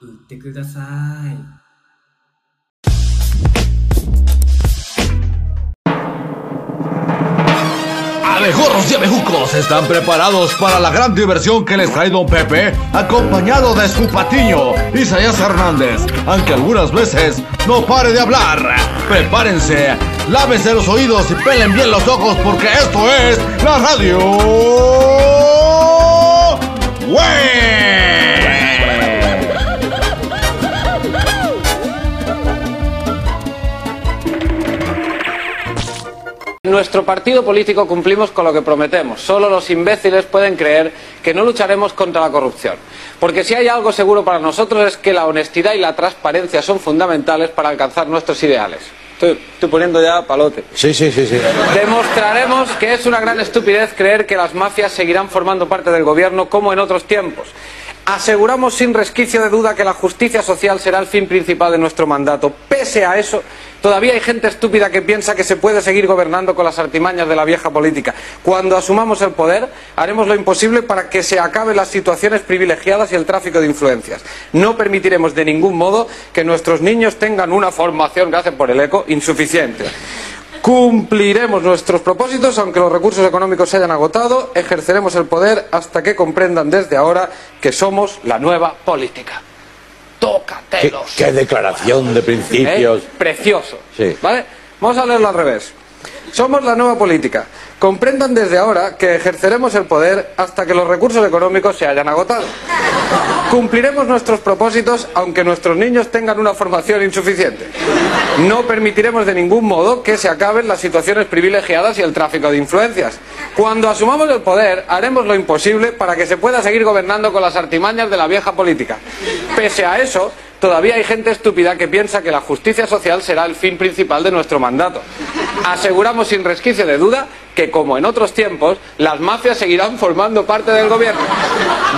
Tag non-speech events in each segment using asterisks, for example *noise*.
売ってください Abejorros y abejucos están preparados para la gran diversión que les trae Don Pepe, acompañado de su patiño, Isaías Hernández, aunque algunas veces no pare de hablar. Prepárense, lávense los oídos y pelen bien los ojos porque esto es la radio. ¡Wey! Nuestro partido político cumplimos con lo que prometemos. Solo los imbéciles pueden creer que no lucharemos contra la corrupción. Porque si hay algo seguro para nosotros es que la honestidad y la transparencia son fundamentales para alcanzar nuestros ideales. Estoy, estoy poniendo ya palote. Sí, sí, sí, sí. Demostraremos que es una gran estupidez creer que las mafias seguirán formando parte del gobierno como en otros tiempos. Aseguramos sin resquicio de duda que la justicia social será el fin principal de nuestro mandato. Pese a eso, todavía hay gente estúpida que piensa que se puede seguir gobernando con las artimañas de la vieja política. Cuando asumamos el poder, haremos lo imposible para que se acaben las situaciones privilegiadas y el tráfico de influencias. No permitiremos de ningún modo que nuestros niños tengan una formación, gracias por el eco, insuficiente. Cumpliremos nuestros propósitos aunque los recursos económicos se hayan agotado. Ejerceremos el poder hasta que comprendan desde ahora que somos la nueva política. ¿Qué, Tócatelos. qué declaración de principios. ¿Eh? Precioso. Sí. ¿Vale? Vamos a leerlo al revés. Somos la nueva política. Comprendan desde ahora que ejerceremos el poder hasta que los recursos económicos se hayan agotado. Cumpliremos nuestros propósitos aunque nuestros niños tengan una formación insuficiente. No permitiremos de ningún modo que se acaben las situaciones privilegiadas y el tráfico de influencias. Cuando asumamos el poder, haremos lo imposible para que se pueda seguir gobernando con las artimañas de la vieja política. Pese a eso, todavía hay gente estúpida que piensa que la justicia social será el fin principal de nuestro mandato. Aseguramos sin resquicio de duda que, como en otros tiempos, las mafias seguirán formando parte del gobierno.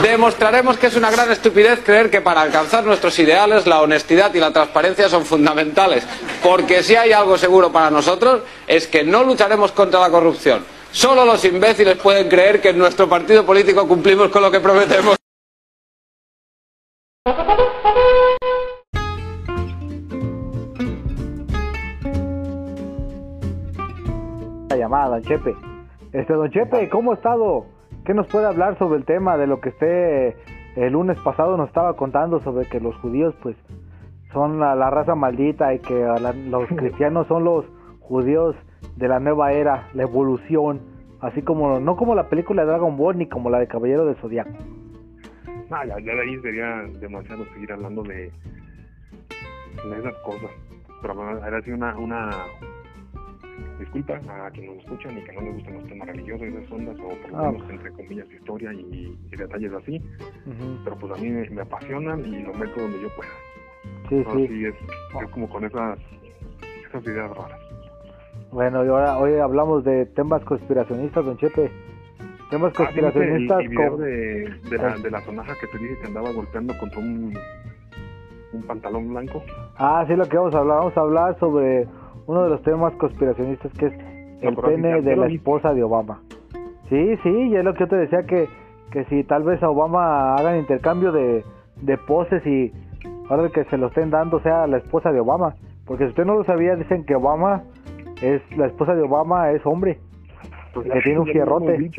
Demostraremos que es una gran estupidez creer que para alcanzar nuestros ideales la honestidad y la transparencia son fundamentales, porque si hay algo seguro para nosotros es que no lucharemos contra la corrupción. Solo los imbéciles pueden creer que en nuestro partido político cumplimos con lo que prometemos. Llamada, don Chepe. Este, don Chepe, ¿cómo ha estado? ¿Qué nos puede hablar sobre el tema de lo que usted el lunes pasado nos estaba contando sobre que los judíos, pues, son la, la raza maldita y que la- los *laughs* cristianos son los judíos de la nueva era, la evolución, así como, no como la película de Dragon Ball ni como la de Caballero del Zodiaco. No, ya, ya de ahí sería demasiado seguir hablando de, de esas cosas. Pero bueno, era así una, una disculpa a quienes nos escuchan y que no les gustan los temas religiosos y esas ondas, o por lo Ah, menos, entre comillas, historia y, y detalles así. Ujú. Pero pues a mí me, me apasionan y lo meto donde yo pueda. Sí, Así sí. es, es como con esas, esas ideas raras. Bueno, y ahora hoy hablamos de temas conspiracionistas, don Chepe. Temas Ah, ¿sí viste el, conspiracionistas el video como- de, de, la, de la sonaja que te dije que andaba golpeando contra un, un pantalón blanco. Ah, sí, lo que vamos a hablar. Vamos a hablar sobre uno de los temas conspiracionistas que es el pene ya- de ya la esposa de Obama. Sí, sí, y es lo que yo te decía que, que si tal vez a Obama hagan intercambio de, de poses y ahora que se lo estén dando sea la esposa de Obama. Porque si usted no lo sabía, dicen que Obama es la esposa de Obama es hombre. Pues Que tiene un ya fierrote.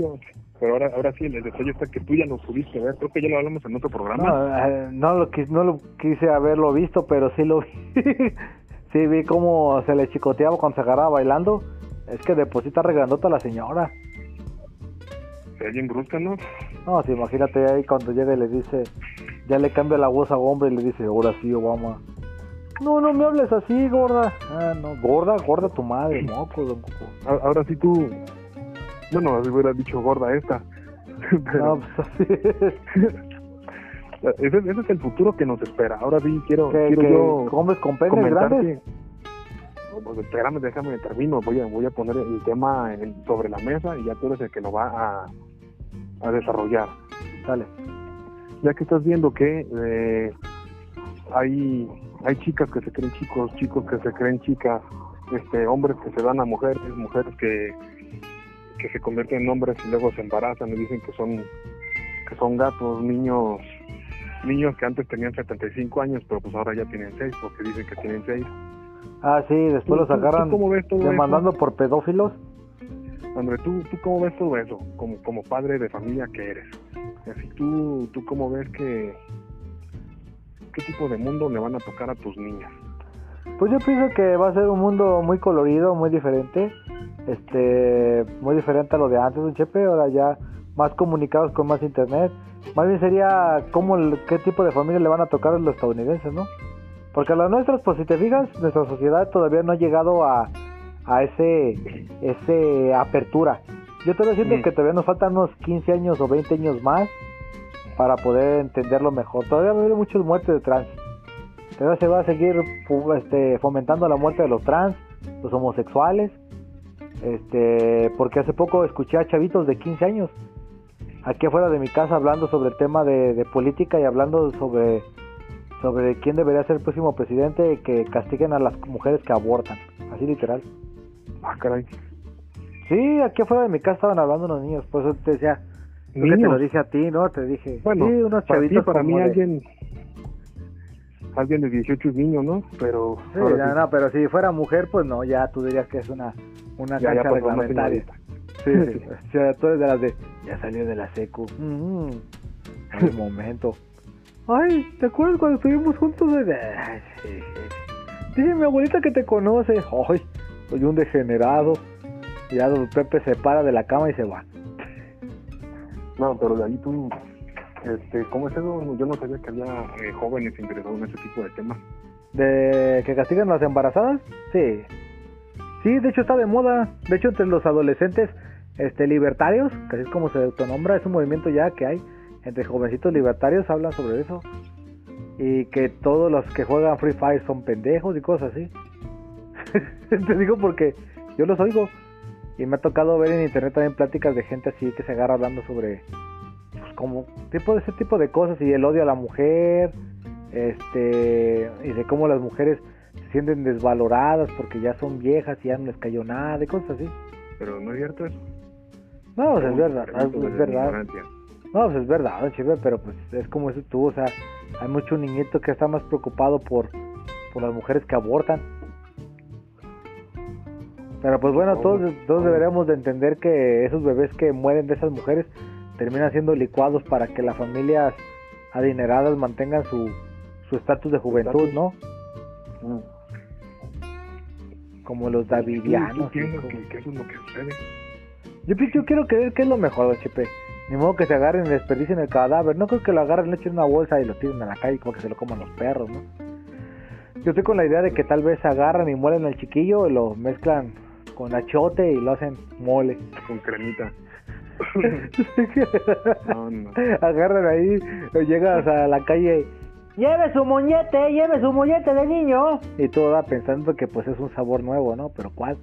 pero ahora, ahora sí, el detalle está que tú ya lo pudiste ver. Creo que ya lo hablamos en otro programa. No, eh, no lo, no lo quise haberlo visto, pero sí lo vi. *laughs* sí vi cómo se le chicoteaba cuando se agarraba bailando. Es que deposita regrandota la señora. Se bien brusca, ¿no? No, sí, imagínate ahí cuando llega y le dice, ya le cambia la voz a hombre y le dice, ahora sí, Obama. No, no me hables así, gorda. Ah, no, gorda, gorda tu madre, moco, don Ahora sí tú. Bueno, así hubiera dicho gorda esta. *laughs* Pero, No, pues así. *laughs* Ese, ese es el futuro que nos espera. Ahora sí quiero, Que, quiero que yo hombres con penes grandes. No, pues espérame, déjame termino. Voy a, voy a poner el tema en- sobre la mesa y ya tú eres el que lo va a, a desarrollar. Dale. Ya que estás viendo que eh, hay, hay chicas que se creen chicos, chicos que se creen chicas, este, hombres que se dan a mujeres, mujeres que, que se convierten en hombres y luego se embarazan y dicen que son que son gatos, niños niños que antes tenían 75 años, pero pues ahora ya tienen 6 porque dicen que tienen 6. Ah, sí, después ¿Tú- los agarran cómo ves todo demandando por pedófilos. André, ¿tú, ¿tú cómo ves todo eso como, como padre de familia que eres? Así, ¿tú, ¿Tú cómo ves que qué tipo de mundo le van a tocar a tus niñas? Pues yo pienso que va a ser un mundo muy colorido, muy diferente. Este, muy diferente a lo de antes, un chepe, ahora ya más comunicados con más internet. Más bien sería cómo, qué tipo de familia le van a tocar a los estadounidenses, ¿no? Porque a las nuestras, pues si te fijas, nuestra sociedad todavía no ha llegado a, a ese, ese apertura. Yo todavía siento Mm. que todavía nos faltan unos 15 años o 20 años más para poder entenderlo mejor. Todavía va a haber muchas muertes de trans. Todavía se va a seguir este, fomentando la muerte de los trans, los homosexuales. Este, porque hace poco escuché a chavitos de 15 años aquí afuera de mi casa hablando sobre el tema de, de política y hablando sobre sobre quién debería ser el próximo presidente y que castiguen a las mujeres que abortan, así literal. Ah, caray. Sí, aquí afuera de mi casa estaban hablando unos niños, por eso te decía, creo que te lo dije a ti, ¿no? Te dije, Bueno, sí, unos para ti, chavitos para como mí de- alguien alguien de 18 es niño, ¿no? Pero Sí, no, sí, no, pero si fuera mujer, pues no, ya tú dirías que es una, una ya, ya cancha reglamentaria. señorita. Sí, sí. *laughs* O sea, tú eres de las de, ya salió de la secu. Mm, momento. Ay, ¿te acuerdas cuando estuvimos juntos? Ay, sí, mi abuelita que te conoce. Ay, soy un degenerado. Y ya don Pepe se para de la cama y se va. No, pero de ahí tú, este, ¿cómo es eso? Yo no sabía que había eh, jóvenes interesados en ese tipo de temas. ¿De que castigan a las embarazadas? Sí. Sí, de hecho está de moda. De hecho, entre los adolescentes este, libertarios, que así es como se autonombra, es un movimiento ya que hay. Entre jovencitos libertarios hablan sobre eso. Y que todos los que juegan Free Fire son pendejos y cosas así. *laughs* Te digo porque yo los oigo. Y me ha tocado ver en internet también pláticas de gente así que se agarra hablando sobre pues, como tipo de ese tipo de cosas y el odio a la mujer este y de cómo las mujeres se sienten desvaloradas porque ya son viejas y ya no les cayó nada y cosas así Pero no es cierto eso. no pues es verdad es, verdad no pues es verdad chive pero pues es como eso tú o sea hay mucho niñito que está más preocupado por por las mujeres que abortan pero pues bueno todos todos deberíamos de entender que esos bebés que mueren de esas mujeres terminan siendo licuados para que las familias adineradas mantengan su su estatus de juventud, ¿no? Mm. Como los ¿Tú, tú davidianos. y piensas como- que, que eso es lo que sucede? Yo, yo quiero creer que es lo mejor, HP. Ni modo que se agarren y desperdicien el cadáver. No creo que lo agarren, le echen una bolsa y lo tiren a la calle como que se lo coman los perros, ¿no? Yo estoy con la idea de que tal vez agarran y muelen al chiquillo y lo mezclan con achote y lo hacen mole. Con cremita. *laughs* *laughs* No, no. Agarran ahí, llegas a la calle lleve su moñete, lleve su moñete de niño. Y tú vas pensando que pues es un sabor nuevo, ¿no? Pero ¿cuál?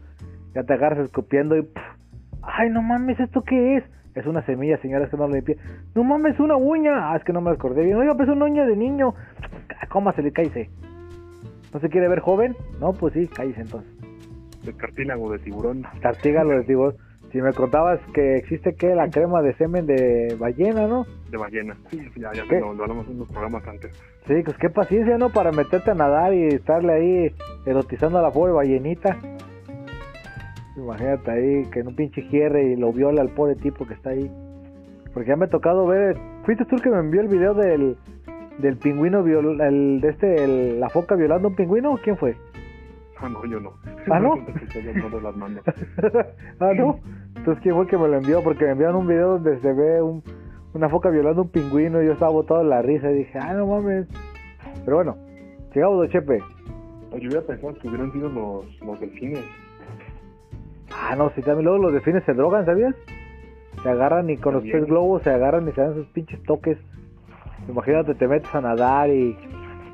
Ya te agarras escupiendo y pff, ay no mames, ¿esto qué es? Es una semilla, señora, es que no lo limpié. No mames, una uña. Ah, es que no me acordé bien. Oiga, pues es una uña de niño. Ah, Cómasele, cállese. ¿No se quiere ver joven? No, pues sí, cállese entonces. El cartílago de tiburón. Tartígalo de tiburón. Si me contabas que existe que la crema de semen de ballena, ¿no? De ballena. Sí, ya, ya lo, lo hablamos en unos programas antes. Sí, pues qué paciencia, ¿no? Para meterte a nadar y estarle ahí erotizando a la pobre ballenita. Imagínate ahí que en un pinche gierre y lo viola al pobre tipo que está ahí. Porque ya me ha tocado ver. ¿Fuiste tú el que me envió el video del, del pingüino, viol, el, de este, el- la foca violando a un pingüino? ¿o ¿Quién fue? Ah, no, yo no. ¿Ah, no? las ah, no. Entonces, ¿quién fue el que me lo envió? Porque me enviaron un video donde se ve un, una foca violando a un pingüino y yo estaba botado en la risa y dije, ah, no mames. Pero bueno, llegamos, Don Chepe. Yo hubiera pensado que hubieran sido los, los delfines. Ah, no, si también luego los delfines se drogan, ¿sabías? Se agarran y con los pez globos se agarran y se dan sus pinches toques. Imagínate, te metes a nadar y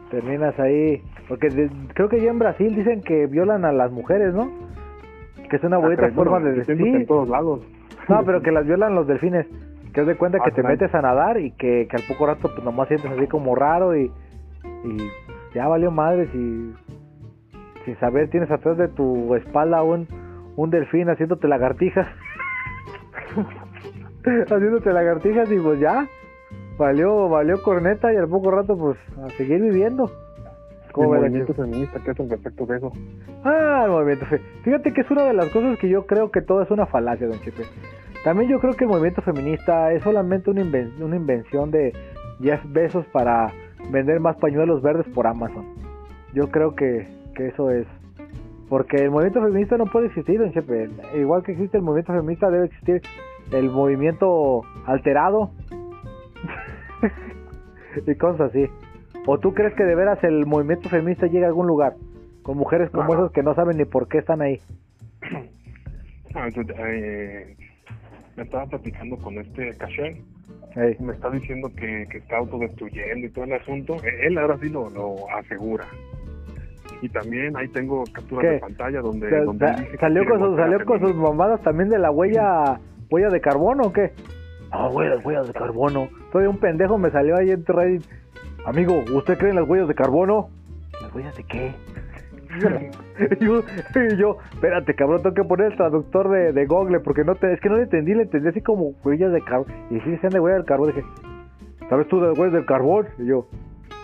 terminas ahí. Porque de- creo que ya en Brasil dicen que violan a las mujeres, ¿no? Que es una bonita Ah, pero, forma de vestir. en todos lados. No, pero que las violan los delfines. Que es de cuenta que Ah, te metes a nadar y que, que al poco rato pues nomás sientes así como raro y, y ya valió madres y sin saber tienes atrás de tu espalda un, un delfín haciéndote lagartijas. *laughs* haciéndote lagartijas y pues ya valió, valió corneta y al poco rato pues a seguir viviendo. El ¿Cómo ves, movimiento feminista, ¿qué es al respecto de eso? Ah, el movimiento fe. Fíjate que es una de las cosas que yo creo que todo es una falacia, don Chepe. También yo creo que el movimiento feminista es solamente una, inven- una invención de Jeff Bezos para vender más pañuelos verdes por Amazon. Yo creo que, que eso es. Porque el movimiento feminista no puede existir, don Chepe. Igual que existe el movimiento feminista, debe existir el movimiento alterado. *laughs* y cosas así. ¿O tú crees que de veras el movimiento feminista llega a algún lugar? Con mujeres como No. esas que no saben ni por qué están ahí. *clears throat* Ah, eh, me estaba platicando con este Casher, Ey. me está diciendo que, que está autodestruyendo y todo el asunto. Eh, Él ahora sí lo, lo asegura. Y también ahí tengo capturas ¿Qué? de pantalla donde, Sa- donde él sa- dice que ¿Salió, con sus, ¿Salió con sus mamadas también de la huella *clears throat* huella de carbono o qué? No, güey, las huellas de carbono. Todavía un pendejo me salió ahí en Reddit. Amigo, ¿usted cree en las huellas de carbono? ¿Las huellas de qué? y, *laughs* yo, y yo, espérate, cabrón, tengo que poner el traductor de, de Google porque no te, es que no le entendí, le entendí así como huellas de carbón. Y sí decían de huellas del carbón, dije, ¿sabes tú de huellas del carbón? Y yo,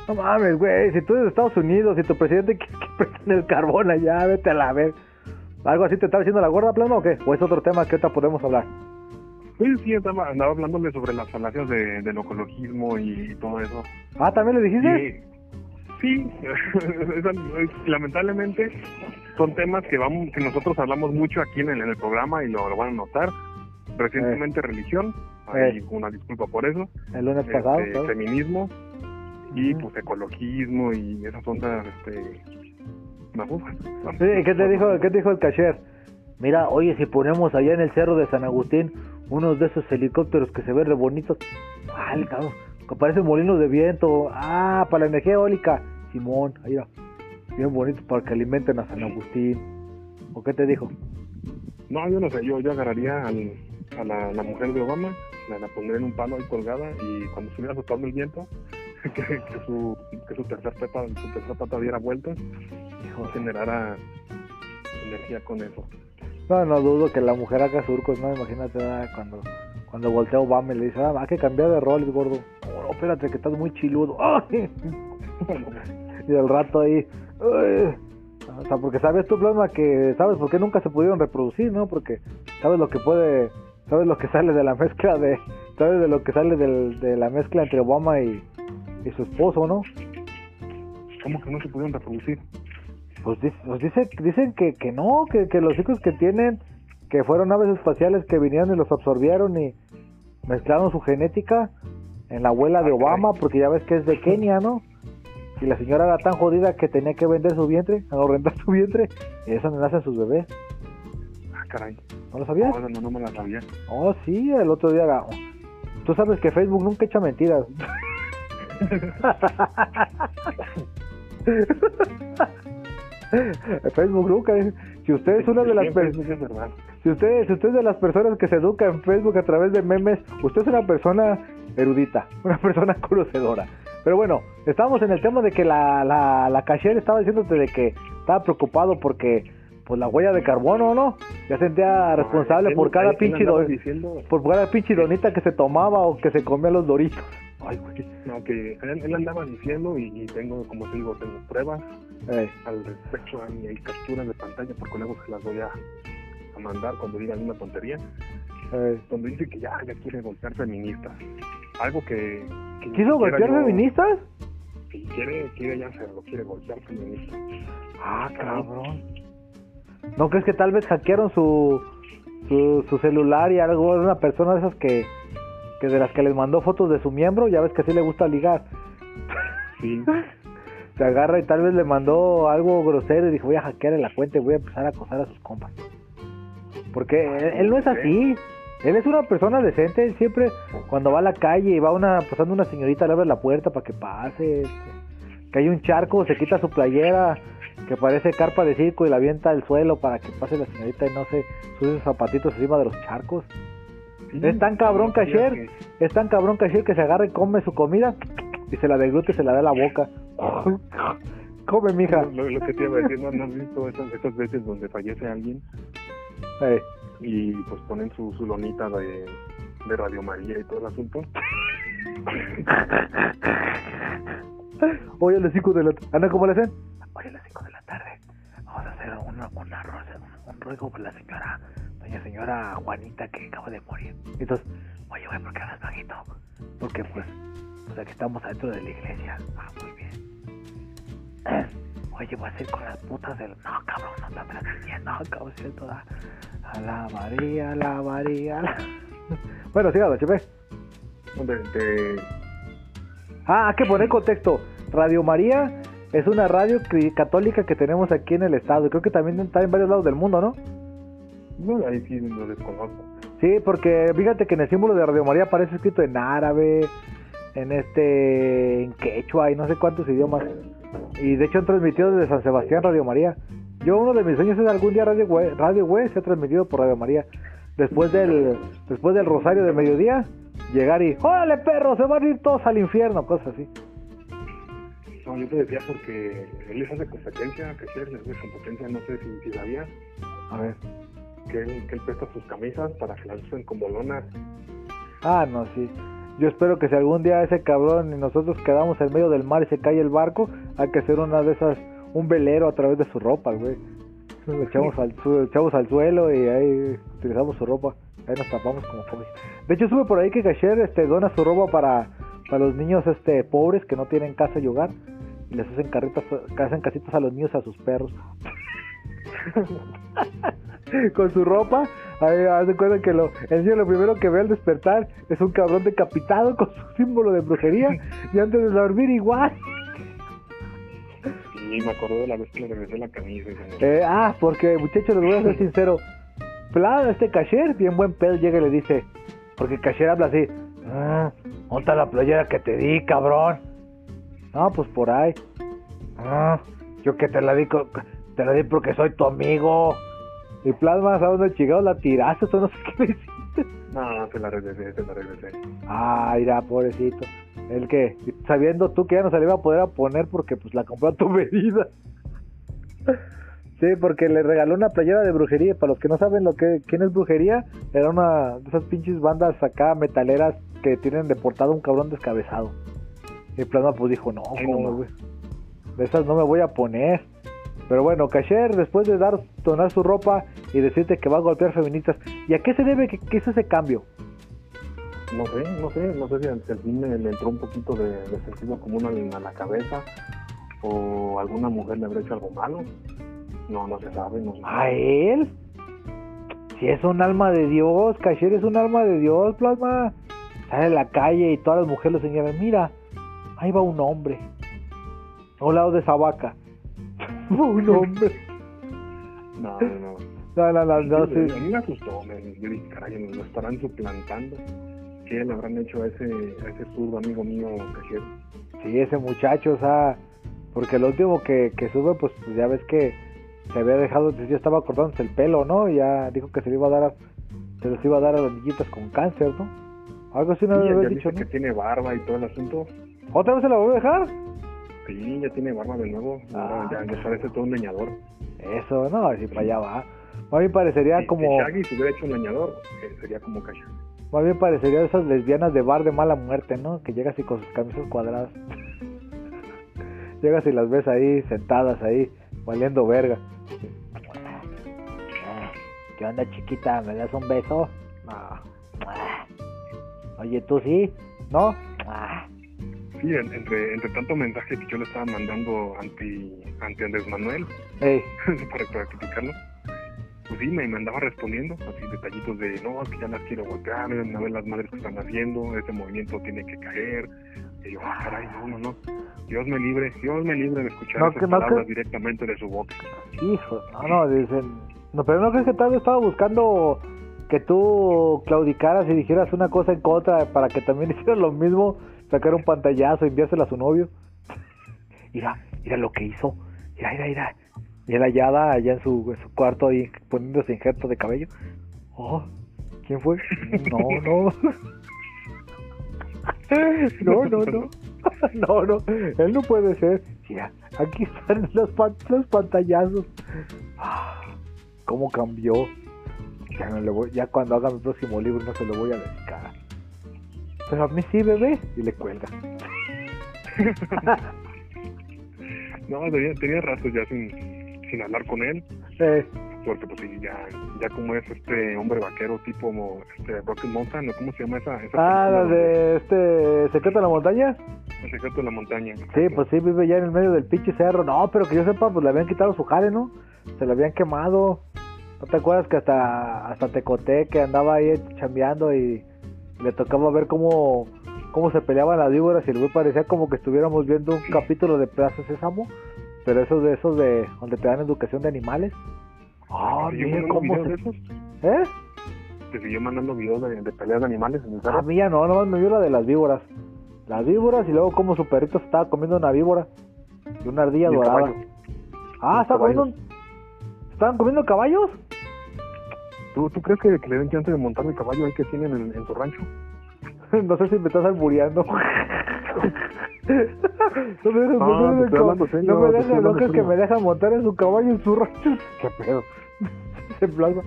no mames, güey, si tú eres de Estados Unidos y tu presidente quiere que prendan el carbón allá, vete a la ver. ¿Algo así te está diciendo la gorda plano o qué? ¿O es otro tema que ahorita podemos hablar? Sí, sí, estaba, andaba hablándole sobre las falacias de, del ecologismo y, todo eso. Ah, ¿también le dijiste? Y, sí, *laughs* lamentablemente son temas que vamos que nosotros hablamos mucho aquí en el, en el programa y lo, lo van a notar. Recientemente religión, ahí Eh. una disculpa por eso, El lunes pasado, este, ¿sabes? feminismo y pues ecologismo y esas ondas, este. Sí, ¿qué te dijo, qué te dijo el cashier? Mira, oye, si ponemos allá en el cerro de San Agustín unos de esos helicópteros que se ven re bonitos. Ah, cabrón, que parecen molinos de viento. Ah, para la energía eólica. Simón, ahí va. Bien bonito para que alimenten a San Agustín. ¿O qué te dijo? No, yo no sé, yo, yo agarraría al- a la, la mujer de Obama, la, la pondría en un palo ahí colgada y cuando estuviera soplando el viento, *laughs* que, que su, que su tercer pata, su tercer pata diera vueltas generara energía con eso. No, no dudo que la mujer haga surcos, ¿no? Imagínate ah, cuando, cuando voltea Obama y le dice, ah, hay que cambiar de roles, gordo. No, espérate, que estás muy chiludo. *laughs* ¡Ay! y al rato ahí. O sea, porque sabes tu plasma que sabes por qué nunca se pudieron reproducir, ¿no? Porque sabes lo que puede, sabes lo que sale de la mezcla de, sabes de lo que sale del- de la mezcla entre Obama y, y su esposo, ¿no? ¿Cómo que no se pudieron reproducir? Pues, pues dice, dicen que, que no, que, que los hijos que tienen, que fueron naves espaciales que vinieron y los absorbieron y mezclaron su genética en la abuela de Ah. Obama, porque ya ves que es de Kenia, ¿no? Y la señora era tan jodida que tenía que vender su vientre, *laughs* o rentar su vientre, y es donde nacen sus bebés. Ah, caray. ¿No lo sabías? No, no, no me la sabía. Oh, sí, el otro día. era- Tú sabes que Facebook nunca echa mentiras. *laughs* *laughs* *laughs* Facebook eh. Si usted es una de las personas. Si usted, si usted es de las personas que se educa en Facebook a través de memes, usted es una persona erudita, *laughs* una persona conocedora. Pero bueno, estamos en el tema de que la, la, la cashier estaba diciéndote de que estaba preocupado porque pues la huella de carbono, ¿no? Ya sentía responsable por cada pinche diciendo por cada pinche donita que se tomaba o que se comía los doritos. Ay, güey. no, que él, él andaba diciendo y, y tengo, como te digo, tengo pruebas Ey, al respecto, hay, hay capturas de pantalla porque luego se las voy a, a mandar cuando digan una tontería, ey. donde dice que ya, ya quiere golpear feministas. Algo que... que ¿Quiso golpear yo- feministas? Sí, quiere, quiere ya hacerlo, quiere golpear feministas. Ah, cabrón. ¿No crees que tal vez hackearon su, su, su celular y algo una persona de esas que, que de las que les mandó fotos de su miembro? Ya ves que así le gusta ligar. Sí, *laughs* Se agarra y tal vez le mandó algo grosero y dijo voy a hackear la cuenta y voy a empezar a acosar a sus compas. Porque él, él no es así. Él es una persona decente, él siempre cuando va a la calle y va una pasando una señorita le abre la puerta para que pase, este, que hay un charco, se quita su playera que parece carpa de circo y la avienta al suelo para que pase la señorita y no se sube sus zapatitos encima de los charcos. Es tan cabrón que- es tan cabrón Cashier que se agarra y come su comida y se la degluta y se la da a la boca. *laughs* Come, mija. Lo, lo que te iba a decir, ¿no, ¿No has visto esas, esas veces donde fallece alguien Eh, y pues ponen su, su lonita de, de Radio María y todo el asunto? *laughs* Hoy a las 5 de la tarde. Ana, ¿cómo le hacen? Hoy a las 5 de la tarde. Vamos a hacer una, una rosa, un, un ruego por la señora, doña señora Juanita que acaba de morir. Entonces, oye, güey, ¿por qué hablas bajito? Porque pues, pues aquí estamos adentro de la iglesia. Ah, muy bien. Oye, voy a hacer con las putas del. No, cabrón, no te me diciendo, cabrón, cierto. da. A la María, a la María. a la- *laughs* bueno, sígalo, chepe. Donde te- Ah, hay que poner contexto. Radio María es una radio católica que tenemos aquí en el estado. Creo que también está en varios lados del mundo, ¿no? No, ahí sí lo desconozco. Sí, porque fíjate que en el símbolo de Radio María aparece escrito en árabe, en este, en quechua y no sé cuántos idiomas. Y de hecho han transmitido desde San Sebastián Radio María. Yo uno de mis sueños es algún día Radio Güey, Radio Güey se ha transmitido por Radio María. Después del, después del rosario de mediodía, llegar y, órale perro, se van a ir todos al infierno, cosas así. No, yo te decía porque él les hace competencia, que les hace competencia, no sé si, si sabías, A ver. Que él, que él presta sus camisas para que las usen como lonas. Ah, no, sí. Yo espero que si algún día ese cabrón y nosotros quedamos en medio del mar y se cae el barco, hay que hacer una de esas, un velero a través de su ropa, güey. Lo echamos al, su- echamos al suelo y ahí utilizamos su ropa. Ahí nos tapamos como pobres. De hecho, sube por ahí que Cashier este, dona su ropa para, para los niños este pobres que no tienen casa y hogar. Y les hacen carritas, hacen casitas a los niños, a sus perros. *laughs* con su ropa. Ahí haz de cuenta que lo, el niño lo primero que ve al despertar es un cabrón decapitado con su símbolo de brujería. y antes de dormir igual. Y me acuerdo de la vez que le regresé la camisa. Eh, ah, porque muchachos, les voy a ser sincero. Plan, este cashier, bien buen pedo, llega y le dice. Porque cashier habla así. Ah, ¿Dónde está la playera que te di, cabrón? No, pues por ahí. Ah, yo que te la di, co- te la di porque soy tu amigo. Y plasma, ¿a dónde chingados la tiraste? Eso no sé qué hiciste. No, se la regresé, se la regresé. Ah, mira, pobrecito. El que, sabiendo tú que ya no se le iba a poder a poner porque pues la compró a tu *laughs* medida. Sí, porque le regaló una playera de brujería. Para los que no saben lo que quién es brujería, era una de esas pinches bandas acá metaleras que tienen deportado un cabrón descabezado. Y Plasma pues dijo, no, Ay, ¿cómo, no, de esas no me voy a poner. Pero bueno, Casher, después de dar donar su ropa y decirte que va a golpear feministas, ¿y a qué se debe que, que hizo ese cambio? No sé, no sé, no sé si al, fin le, entró un poquito de, de sentido común a, a la cabeza o alguna mujer le habrá hecho algo malo. No, no se sabe, no se ¿A él? Si es un alma de Dios, Casher es un alma de Dios, plasma. Sale a la calle y todas las mujeres lo señalan, mira, ahí va un hombre. A un lado de esa vaca. Un hombre. No, no, no. No, no, no, Sí, sí. A mí me asustó, me, yo dije, caray, nos lo estarán suplantando. ¿Qué le habrán hecho a ese, a ese zurdo amigo mío, Cajier? Sí, ese muchacho, o sea, porque lo último que, que sube, pues, pues, ya ves que se había dejado, ya estaba cortándose el pelo, ¿no? Y ya dijo que se le iba a dar a, se los iba a dar a las niñitas con cáncer, ¿no? Algo así no Sí, había dicho, ¿no? que tiene barba y todo el asunto. ¿Otra vez se la voy a dejar? Sí, ya tiene barba de nuevo. Ah. ya, ya parece todo un leñador. Eso, no, si para allá va. Más bien parecería Si- como, Si Shaggy se hubiera hecho un leñador, eh, sería como Cajier. más bien parecería esas lesbianas de bar de mala muerte, ¿no? Que llegas y con sus camisas cuadradas. *laughs* llegas y las ves ahí, sentadas ahí, valiendo verga. ¿Qué onda, chiquita? ¿Me das un beso? No. Oye, ¿tú sí? ¿No? Sí, en- entre, entre tanto mensaje que yo le estaba mandando anti, anti Andrés Manuel, *laughs* para, para criticarlo, pues sí, me, me andaba respondiendo, así detallitos de, no, es que ya las quiero golpear, miren a ver las madres que están haciendo, ese movimiento tiene que caer. Y yo, ah, caray, no, no, no. Dios me libre, Dios me libre de escuchar No, esas que no, palabras que- directamente de su boca. hijo, no, no, dicen... No, pero ¿no crees que tal vez estaba buscando que tú claudicaras y dijeras una cosa en contra para que también *laughs* hiciera lo mismo, sacar un pantallazo, enviárselo a su novio. *laughs* Mira, mira lo que hizo. Mira, mira, mira. Y él hallada allá en su, en su cuarto ahí poniéndose injerto de cabello. Oh, ¿quién fue? No, no. *laughs* No, no, no. *laughs* No, no. Él no puede ser. Mira, aquí están los, pan- los pantallazos. Ah, ¿Cómo cambió? Ya, no le voy- ya cuando haga mi próximo libro no se lo voy a dedicar. Pero a mí sí, bebé. Y le cuelga. *laughs* No, tenía, tenía rato ya sin, sin hablar con él, Eh, porque pues sí, ya, ya como es este hombre vaquero tipo este Rocky Mountain, ¿no? ¿cómo se llama esa? esa ah, la de este secreto de la montaña. El secreto de la montaña. Sí, pues sí, vive ya en el medio del pinche cerro. No, pero que yo sepa, pues le habían quitado su jale, ¿no? Se lo habían quemado. ¿No te acuerdas que hasta hasta Tecoté que andaba ahí chambeando y le tocaba ver cómo, cómo se peleaban las víboras y el güey parecía como que estuviéramos viendo un capítulo de Plaza Sésamo, pero esos de esos de donde te dan educación de animales. Ah, ¿Te siguió mira cómo se... esos? ¿Eh? ¿Te siguió mandando videos de, de peleas de animales en el A cerro? mí ya no, nomás me vio la de las víboras. Las víboras y luego como su perrito se estaba comiendo una víbora y una ardilla dorada. caballo. Ah, Los ¿estaban comiendo. ¿estaban comiendo caballos? ¿Tú, ¿Tú crees que, que le den chance de montar el caballo ahí que tienen en, en su rancho? *laughs* no sé si me estás albureando. *laughs* no me No, estoy caballo. hablando serio, No me locas que me dejan montar en su caballo en su rancho. *laughs* ¿Qué pedo? Se plasma.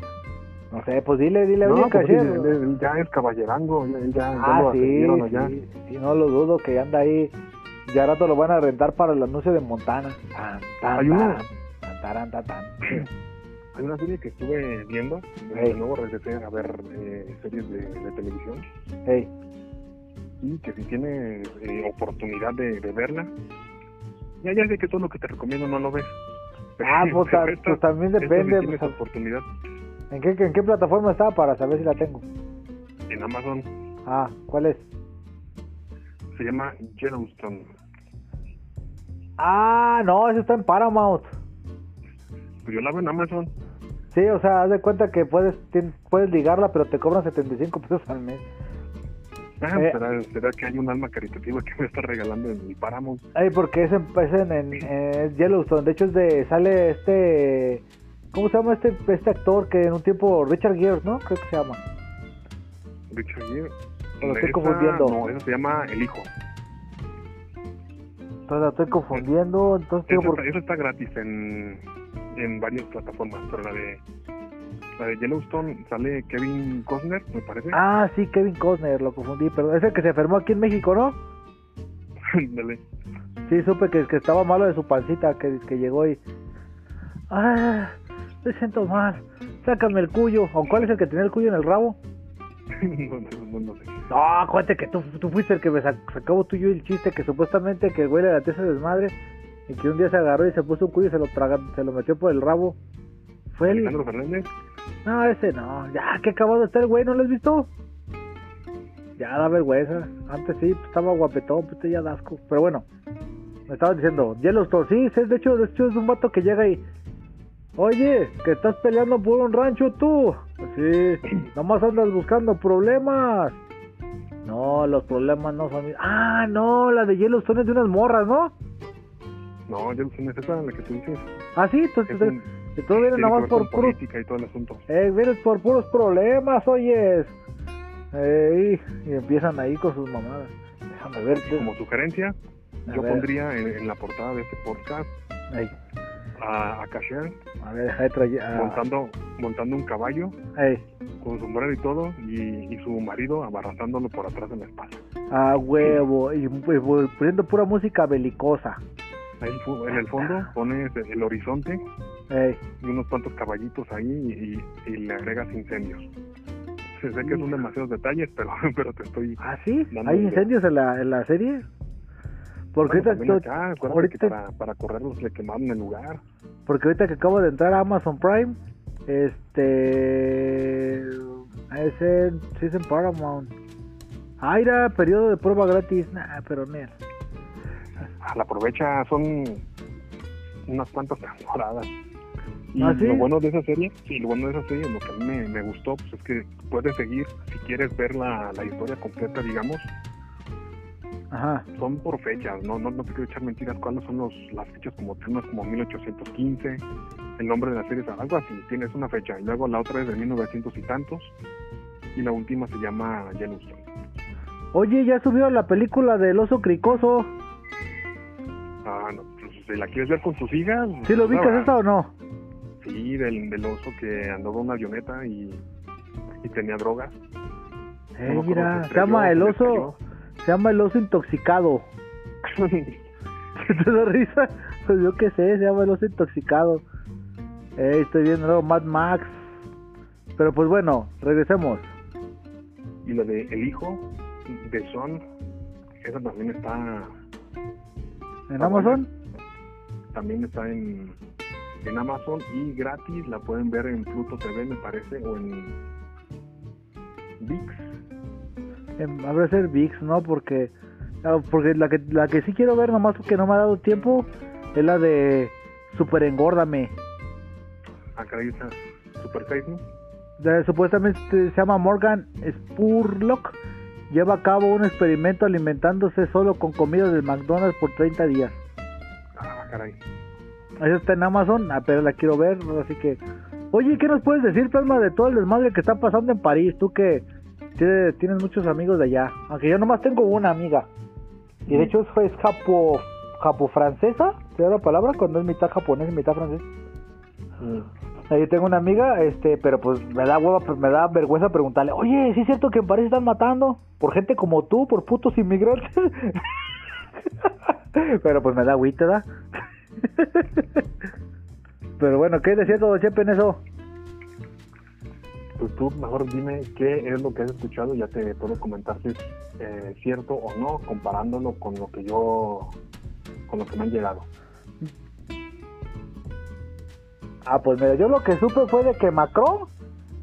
No sé, pues dile, dile, No, oye, pues sí, caché. él, él ya es caballerango, ya, ya Ah, lo sí, allá. sí, sí, no lo dudo que anda ahí. Ya rato lo van a rentar para el anuncio de Montana. Tan, tan, Hay una- tan, tan, tan, tan. *clears throat* Hay una serie que estuve viendo, de Ey. nuevo regresé a ver eh, series de, de televisión, y que si tienes eh, oportunidad de, de verla, ya, ya sé que todo lo que te recomiendo no lo ves. Ah, pues, *laughs* Pero ta- esta- pues también depende, Si pues, oportunidad ¿en qué, ¿en qué plataforma está para saber si la tengo? en Amazon, Ah, ¿cuál es? se llama Yellowstone. Ah, no, ese está en Paramount. Pues yo la veo en Amazon. Sí, o sea, haz de cuenta que puedes puedes ligarla, pero te cobran 75 pesos al mes. Ah, Eh. ¿será, será que hay un alma caritativa que me está regalando en mi Paramount? Ay, porque es en, es en, en- en Yellowstone. De hecho, es de sale este. ¿Cómo se llama este este actor que en un tiempo. Richard Gere, ¿no? Creo que se llama. Richard Gere. Lo estoy confundiendo. No, eso se llama El Hijo. Entonces la estoy confundiendo. Entonces, Eso está, eso está gratis en, en varias plataformas, pero la de la de Yellowstone sale Kevin Costner, me parece. Ah, sí, Kevin Costner, lo confundí. Pero es el que se enfermó aquí en México, ¿no? *laughs* Dale. Sí, supe que, que estaba malo de su pancita, que, que llegó y... Ah, me siento mal. Sácame el cuyo. ¿O cuál es el que tenía el cuyo en el rabo? *laughs* no, no, no, no sé. No, acuérdate que tú, tú fuiste el que me sac- sacó tú y yo el chiste que supuestamente que el güey le latía ese desmadre y que un día se agarró y se puso un cuyo y se lo traga, se lo metió por el rabo. Fue el... Alejandro Fernández. No, ese no. Ya, que acabado está el güey, ¿no lo has visto? Ya da vergüenza. Antes sí, pues, estaba guapetón, pues ya da asco. Pero bueno, me estaban diciendo, Yellowstone, sí, sí, de hecho, de hecho es un vato que llega y... Oye, que estás peleando por un rancho tú. Pues sí, *clears throat* nomás andas buscando problemas. No, los problemas no son... Ah, no, la de Yellowstone es de unas morras, ¿no? No, Yellowstone es esa la que tú dices. Ah, sí, entonces... Es un- que todo viene tiene nada más por puros política y todo el asunto. Eh, vienes por puros problemas, oyes. Ey, y empiezan ahí con sus mamadas. Déjame ver. Como sugerencia, A yo ver. pondría en, en la portada de este podcast Ey, a, a ver, ah, montando, montando un caballo ey, con sombrero y todo y, y su marido abarrazándolo por atrás de la espalda. a huevo. Y, y poniendo pura música belicosa. Ahí en el fondo pones el horizonte Ey, y unos cuantos caballitos ahí y, y le agregas incendios. Sé que son demasiados detalles, pero, *laughs* pero te estoy... ¿Ah, sí? ¿Hay incendios en la, en la serie? Porque Bueno, ahorita, también acá, ahorita- que para, para correrlos le quemaron el lugar. porque ahorita que acabo de entrar a Amazon Prime, este. Es en, sí es en Paramount. Ah, era periodo de prueba gratis. Nah, pero no. La aprovecha, son unas cuantas temporadas. Y ¿Ah, sí? lo bueno de esa serie, sí, lo bueno de esa serie, lo que a mí me, me gustó, pues es que puedes seguir, si quieres ver la, la historia completa, digamos, Ajá. son por fechas, no, no, no te quiero echar mentiras, cuáles son los, las fechas como unas como 1815, el nombre de la serie es algo así, tienes una fecha, y luego la otra es de 1900 y tantos, y la última se llama Yellowstone. Oye, ya subió la película del oso cricoso. Ah, no, pues, si la quieres ver con tus hijas, ¿Sí lo ah, esa o no? Sí, del, del oso que andaba en una avioneta y, y tenía drogas. Eh, No mira, se llama el oso, se llama el oso intoxicado. *laughs* ¿Te da risa? Pues yo qué sé, se llama el oso intoxicado. Eh, estoy viendo luego Mad Max. Pero pues bueno, regresemos. y la de El Hijo de Son, esa también está ¿En Está Amazon? también está en, en Amazon y gratis la pueden ver en Pluto TV me parece o en VIX Em, Habrá ser VIX, ¿no? Porque ah, porque la que, la que sí quiero ver, nomás porque no me ha dado tiempo, es la de Super Engórdame. acá dice Super Size. De- supuestamente se llama Morgan Spurlock. Lleva a cabo un experimento alimentándose solo con comida del McDonald's por 30 días. ah caray Esa está en Amazon, ah, pero la quiero ver, así que... Oye, ¿qué nos puedes decir, Plasma, de todo el desmadre que está pasando en París? Tú que tienes, muchos amigos de allá. Aunque yo nomás tengo una amiga. Y de hecho es, japo, japo francesa, ¿te da la palabra? Cuando es mitad japonés y mitad francés. Ahí tengo una amiga, este, pero pues me da hueva, me da vergüenza preguntarle, oye, ¿sí es cierto que en París están matando? Por gente como tú, por putos inmigrantes. *laughs* pero pues me da agüita, ¿verdad? *laughs* pero bueno, ¿qué decía todo Chepe en eso? pues tú mejor dime qué es lo que has escuchado ya te puedo comentar si es eh, cierto o no comparándolo con lo que yo con lo que me han llegado Ah, pues mira, yo lo que supe fue de que Macron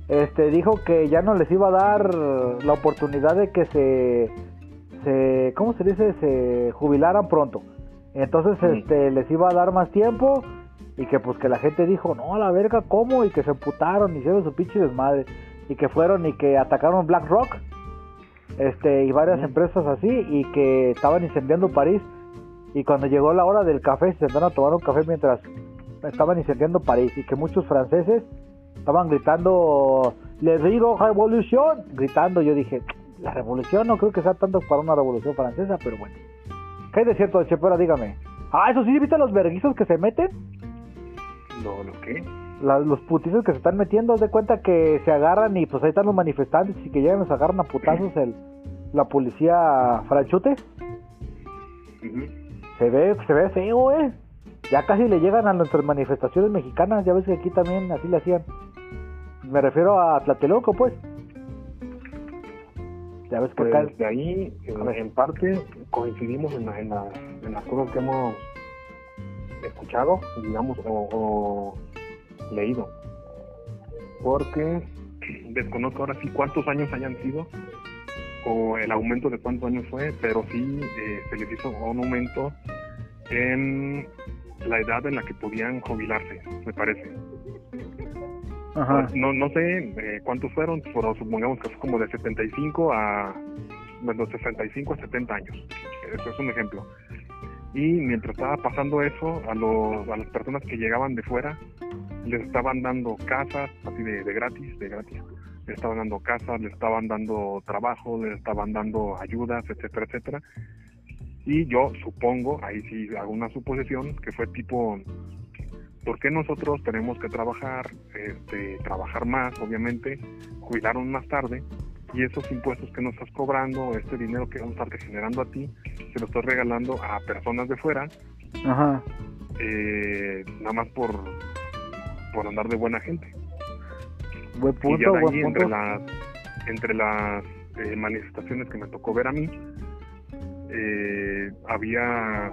este dijo que ya no les iba a dar la oportunidad de que se se ¿cómo se dice? se jubilaran pronto. Entonces este les iba a dar más tiempo y que pues que la gente dijo, "No, a la verga, ¿cómo?" y que se emputaron, hicieron su pinche desmadre y que fueron y que atacaron BlackRock. Este, y varias empresas así y que estaban incendiando París y cuando llegó la hora del café se sentaron a tomar un café mientras estaban incendiando París y que muchos franceses estaban gritando le digo revolución gritando. Yo dije la revolución no creo que sea tanto para una revolución francesa pero bueno ¿qué hay de cierto Chepera dígame. Ah eso sí viste los verguizos que se meten lo, lo La- los putizos que se están metiendo haz de cuenta que se agarran y pues ahí están los manifestantes y que llegan y se agarran a putazos el la policía franchute. Ujú. se ve se ve feo eh ya casi le llegan a nuestras manifestaciones mexicanas ya ves que aquí también así le hacían. Me refiero a Tlatelolco pues. Ya ves que acá Pues de ahí, en, parte, coincidimos en, la- en, la- en las cosas que hemos escuchado, digamos, o, o leído. Porque desconozco ahora sí cuántos años hayan sido, o el aumento de cuántos años fue, pero sí eh, se les hizo un aumento en la edad en la que podían jubilarse, me parece. ajá No, no sé eh, cuántos fueron, pero supongamos que fue como de 75 a, bueno, 65 a 70 años. Eso es un ejemplo. Y mientras estaba pasando eso, a, los, a las personas que llegaban de fuera, les estaban dando casas, así de, de gratis, de gratis. Les estaban dando casas, les estaban dando trabajo, les estaban dando ayudas, etcétera, etcétera. Y yo supongo, ahí sí hago una suposición, que fue tipo, ¿por qué nosotros tenemos que trabajar, este, trabajar más, obviamente, jubilarnos más tarde, y esos impuestos que nos estás cobrando, este dinero que vamos a estar generando a ti, se lo estás regalando a personas de fuera, ajá. Eh, nada más por, por andar de buena gente. buen y punto ya de buen ahí, punto. entre las, entre las eh, manifestaciones que me tocó ver a mí, eh, había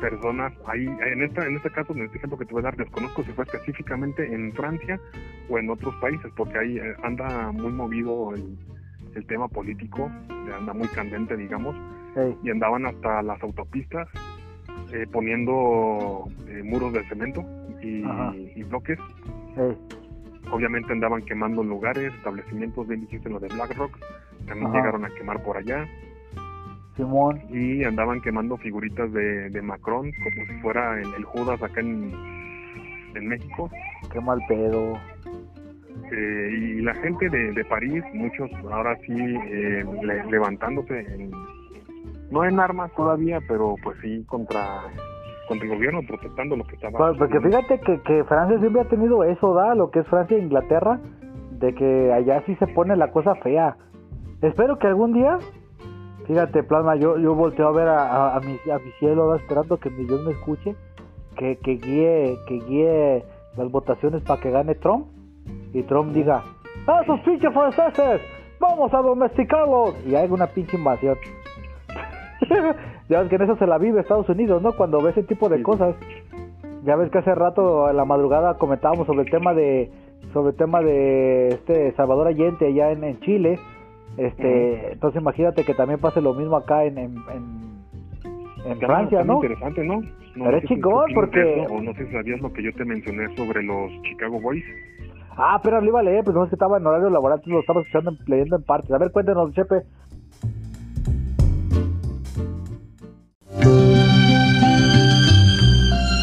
personas ahí, en esta, en este caso, en este ejemplo que te voy a dar, desconozco si fue específicamente en Francia o en otros países, porque ahí eh, anda muy movido el, el tema político, anda muy candente, digamos, y andaban hasta las autopistas eh, poniendo eh, muros de cemento y, bloques. Obviamente andaban quemando lugares, establecimientos, bien dijiste lo de BlackRock, también Ajá. llegaron a quemar por allá Simón, y andaban quemando figuritas de, de Macron como si fuera el, el Judas acá en, en México. qué mal pedo. Eh, y la gente de, de París, muchos ahora sí eh, le- levantándose, en- no en armas todavía, pero pues sí contra, contra el gobierno, protestando lo que estaba. Pues, Porque fíjate que, que Francia siempre ha tenido eso, ¿da? Lo que es Francia e Inglaterra, de que allá sí se pone la cosa fea. Espero que algún día, fíjate, Plasma, yo, yo volteo a ver a, a, a mi, a mi cielo, esperando que mi Dios me escuche, que, que guíe que guíe las votaciones para que gane Trump, y Trump diga, ¡Ah, esos pinches franceses! ¡Vamos a domesticarlos! Y hay una pinche invasión. *laughs* ya ves que en eso se la vive Estados Unidos, ¿no? Cuando ve ese tipo de cosas. Ya ves que hace rato en la madrugada comentábamos sobre el tema de sobre el tema de este Salvador Allende allá en, en Chile. Este, entonces imagínate que también pase lo mismo acá en en, en, en Está- Francia, ¿no? interesante, ¿no? no Pero es chingón, porque- eso, o no sé si sabías lo que yo te mencioné sobre los Chicago Boys. Ah, pero lo iba a leer, pero no es que estaba en horario laboral, entonces lo estaba escuchando, en- leyendo en partes. A ver, cuéntenos, Chepe.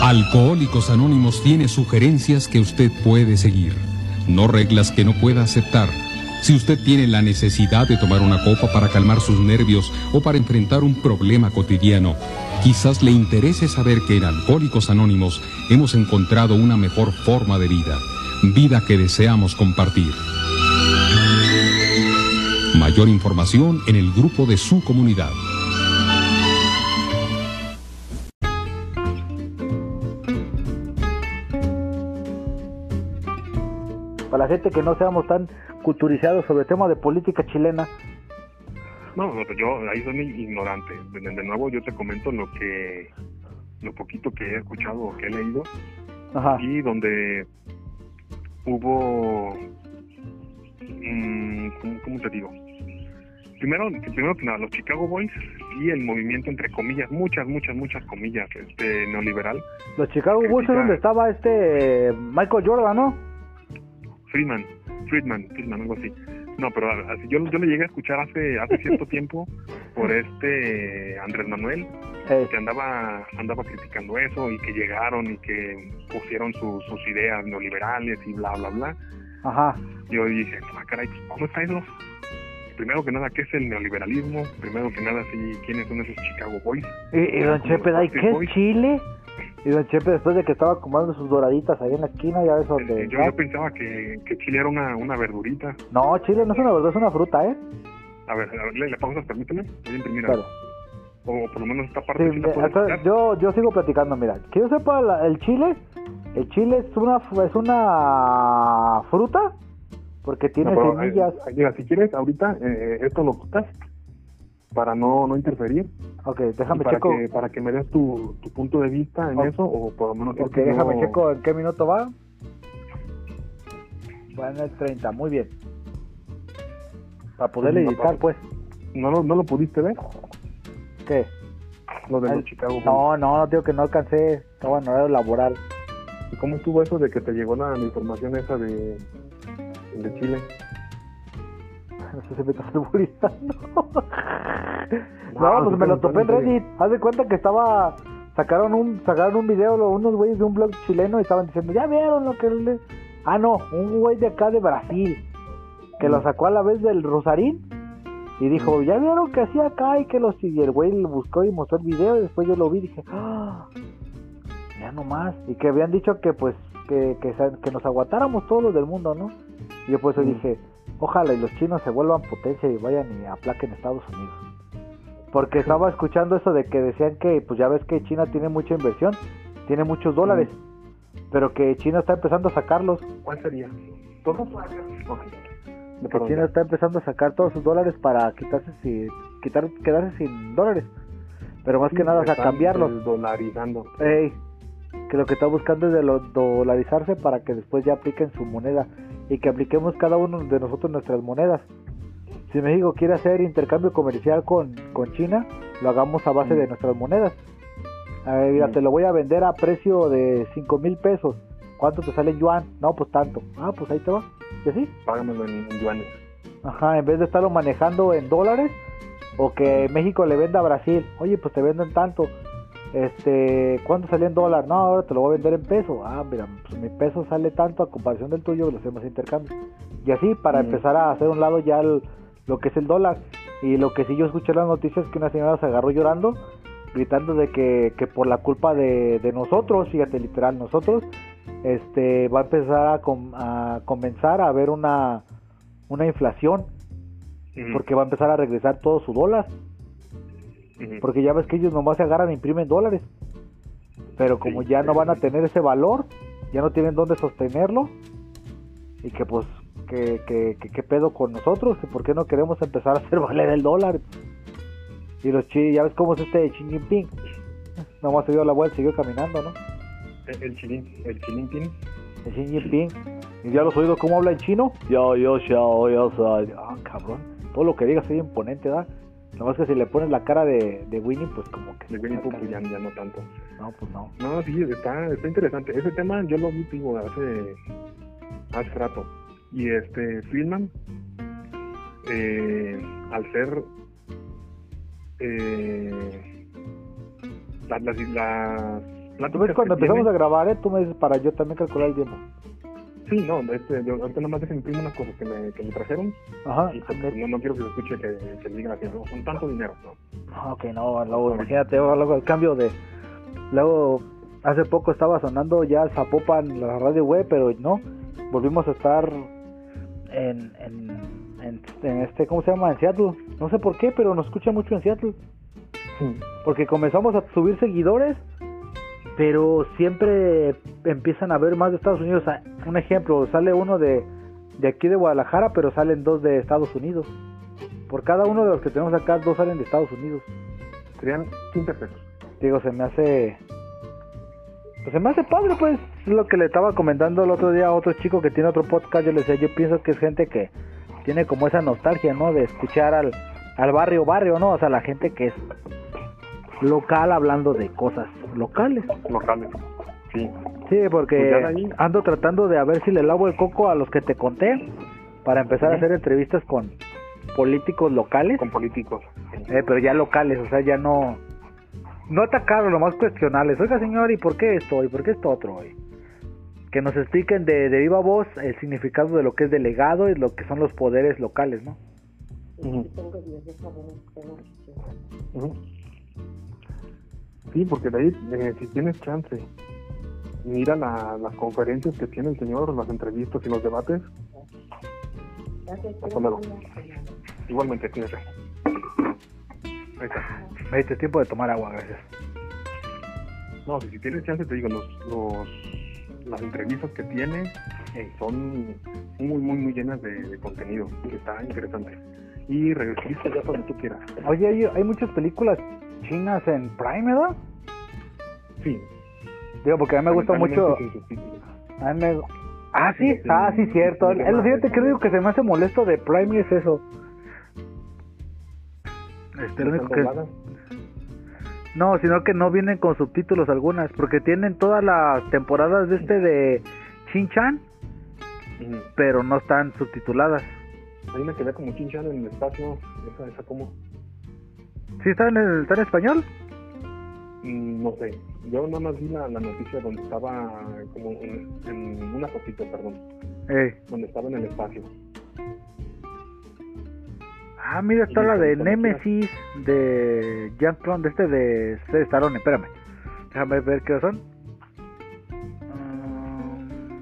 Alcohólicos Anónimos tiene sugerencias que usted puede seguir, no reglas que no pueda aceptar. Si usted tiene la necesidad de tomar una copa para calmar sus nervios o para enfrentar un problema cotidiano, quizás le interese saber que en Alcohólicos Anónimos hemos encontrado una mejor forma de vida, vida que deseamos compartir. Mayor información en el grupo de su comunidad. La gente que no seamos tan culturizados sobre el tema de política chilena. No, no, pues yo ahí soy ignorante. De, de nuevo yo te comento lo que lo poquito que he escuchado o que he leído Ajá. y donde hubo mm, ¿cómo, cómo te digo? Primero, primero que nada, los Chicago Boys y el movimiento entre comillas, muchas, muchas, muchas comillas, este neoliberal, Los Chicago Bulls es donde estaba este Michael Jordan, ¿no? Friedman, Friedman, Friedman, algo así. No, pero así yo, yo lo llegué a escuchar hace hace cierto *laughs* tiempo por este Andrés Manuel, Eh, que andaba andaba criticando eso y que llegaron y que pusieron su- sus ideas neoliberales y bla, bla, bla. ajá. Yo dije, ah, caray, ¿cómo está eso? Primero que nada, ¿qué es el neoliberalismo? Primero que nada, sí, ¿quiénes son esos Chicago Boys? Y, y don Como Chepe, los ¿y Backstreet qué es. Chile? Y don Chepe, después de que estaba comiendo sus doraditas ahí en la esquina, ya ves donde... Eh, Yo, yo pensaba que, que Chile era una, una verdurita. No, Chile no es una verdura, es una fruta, ¿eh? A ver, a ver, le, le pausas, permíteme. Voy a imprimir Claro. O por lo menos esta parte sí me- hasta- yo, yo sigo platicando, mira. Que yo sepa, la- el chile, el chile es una, es una fruta porque tiene No, semillas. eh, mira, si quieres, ahorita eh, esto lo quitas para no, no interferir. Ok, déjame para checo. que, para que me des tu, tu punto de vista en eso, o por lo menos... Ok, déjame checo en qué minuto va. Va en el 30, muy bien. Para poderle No, editar, no. pues. ¿No lo, ¿No lo pudiste ver? ¿Qué? Lo de El- los Chicago. No, no, no, digo que no alcancé. Estaba en horario laboral. ¿Y cómo estuvo eso de que te llegó la, la información esa de, de Chile? *laughs* *laughs* No sé si me estás alburizando. No, pues me lo topé en. Reddit. Haz de cuenta que estaba. Sacaron un sacaron un video lo- unos güeyes de un blog chileno y estaban diciendo, ya vieron lo que le... Ah, no, un güey de acá de Brasil que lo sacó a la vez del Rosarín y dijo, ya vieron que hacía acá y que los... Y el güey lo buscó y mostró el video y después yo lo vi y dije, ah, ya nomás. Y que habían dicho que pues que, que nos aguantáramos todos los del mundo, ¿no? Y yo por eso Mm. dije, ojalá y los chinos se vuelvan potencia y vayan y aplaquen Estados Unidos. Porque estaba escuchando eso de que decían que, pues ya ves que China tiene mucha inversión, tiene muchos dólares, pero que China está empezando a sacarlos, ¿Cuál sería? ¿Todos? Ok. que China está empezando a sacar todos sus dólares para quitarse sin, quitar, quedarse sin dólares, pero más que nada, o sea, están cambiarlos. Dolarizando. Ey, que lo que está buscando es de lo- dolarizarse para que después ya apliquen su moneda y que apliquemos cada uno de nosotros nuestras monedas. Si México quiere hacer intercambio comercial con, con China, lo hagamos a base de nuestras monedas. A ver, mira, Mm. te lo voy a vender a precio de 5 mil pesos. ¿Cuánto te sale en yuan? No, pues tanto. Ah, pues ahí te va. ¿Y así? Págamelo en, en yuanes. Ajá, en vez de estarlo manejando en dólares o que México le venda a Brasil. Oye, pues te venden tanto. Este, ¿cuánto salió en dólar? No, ahora te lo voy a vender en peso. Ah, mira, pues mi peso sale tanto a comparación del tuyo, lo hacemos intercambio. Y así para Mm. empezar a hacer un lado ya el- lo que es el dólar. Y lo que sí yo escuché en las noticias es que una señora se agarró llorando, gritando de que, que por la culpa de, de nosotros, fíjate literal, nosotros, este, va a empezar a, com- a comenzar a haber una, una inflación porque va a empezar a regresar todo su dólar. Porque ya ves que ellos nomás se agarran e imprimen dólares. Pero como Sí, ya no van a tener ese valor, ya no tienen dónde sostenerlo. Y que pues, que, que, que, qué pedo con nosotros, que por qué no queremos empezar a hacer *laughs* valer el dólar. Y los chi, ya ves cómo es este Xi Jinping. Nomás se dio la vuelta, siguió caminando, ¿no? El, el chilín, el chilinpín. El Xi Jinping. Y ya los has oído cómo habla en chino. Yo, yo, yo, yo soy. Ah, cabrón. Todo lo que digas es imponente, ¿da? Nomás que si le pones la cara de, de Winnie, pues como que... El Winnie Pooh, ya, ya no tanto. No, pues no. No, sí, está, está interesante. Ese tema yo lo vi, digo, hace, hace rato. Y este, Friedman, eh, al ser eh, las, las, las Tú ves cuando tiene- empezamos a grabar, ¿eh? Tú me dices para yo también calcular el tiempo. Sí, no, este, yo ahorita nomás dejen imprimir unas cosas que me, que me trajeron Ajá. y pues, no, no quiero que se escuche que, que digan así, no, son tanto dinero, ¿no? Ah, Ok, no, luego imagínate, luego el cambio de... Luego, hace poco estaba sonando ya Zapopan la radio web, pero no, volvimos a estar en, en, en, en este, ¿cómo se llama? En Seattle. No sé por qué, pero nos escucha mucho en Seattle. Porque comenzamos a subir seguidores, pero siempre empiezan a ver más de Estados Unidos. Un ejemplo, sale uno de, de aquí de Guadalajara, pero salen dos de Estados Unidos. Por cada uno de los que tenemos acá, dos salen de Estados Unidos. Serían 15 pesos. Digo, se me hace... Pues se me hace padre, pues. Es lo que le estaba comentando el otro día a otro chico que tiene otro podcast. Yo le decía, yo pienso que es gente que tiene como esa nostalgia, ¿no? De escuchar al, al barrio, barrio, ¿no? O sea, la gente que es local hablando de cosas locales. Locales. Sí. Sí, porque Pues ando tratando de a ver si le lavo el coco a los que te conté para empezar a hacer entrevistas con políticos locales. Con políticos. Eh, pero ya locales, o sea, ya no no atacarlos, nomás cuestionarles. Oiga, señor, ¿y por qué esto? ¿Y por qué esto otro? Y que nos expliquen de, de viva voz el significado de lo que es delegado y lo que son los poderes locales, ¿no? Ujú. Ujú. Sí, porque de ahí, eh, si tienes chance, mira la- las conferencias que tiene el señor, las entrevistas y los debates. Igualmente, cuídese. Ahí está. Me diste tiempo de tomar agua, gracias. No, si, si tienes chance, te digo, los, los, las entrevistas que tiene eh, son muy, muy, muy llenas de, de contenido, que está interesante. Y regresiste ya cuando tú quieras. Oye, hay, hay muchas películas chinas en Prime, ¿verdad? Sí. Digo, porque a mí me gusta mucho... A mí me- Ah, sí, ah, sí, cierto. El, el fíjate que único que se me hace molesto de Prime es eso. Este, lo único que... No, sino que no vienen con subtítulos algunas, porque tienen todas las temporadas de este de Shin-Chan, pero no están subtituladas. Ahí me quedé como Chinchan en el espacio. Esa, esa como. ¿Sí están en, está en español? Mm, no sé. Yo nada más vi la, la noticia donde estaba como en, en una fotito, perdón. Eh. Donde estaba en el espacio. Ah, mira, está la de. Nemesis, de Jean-Claude, de este de Stallone, espérame. Déjame ver qué son. Mm,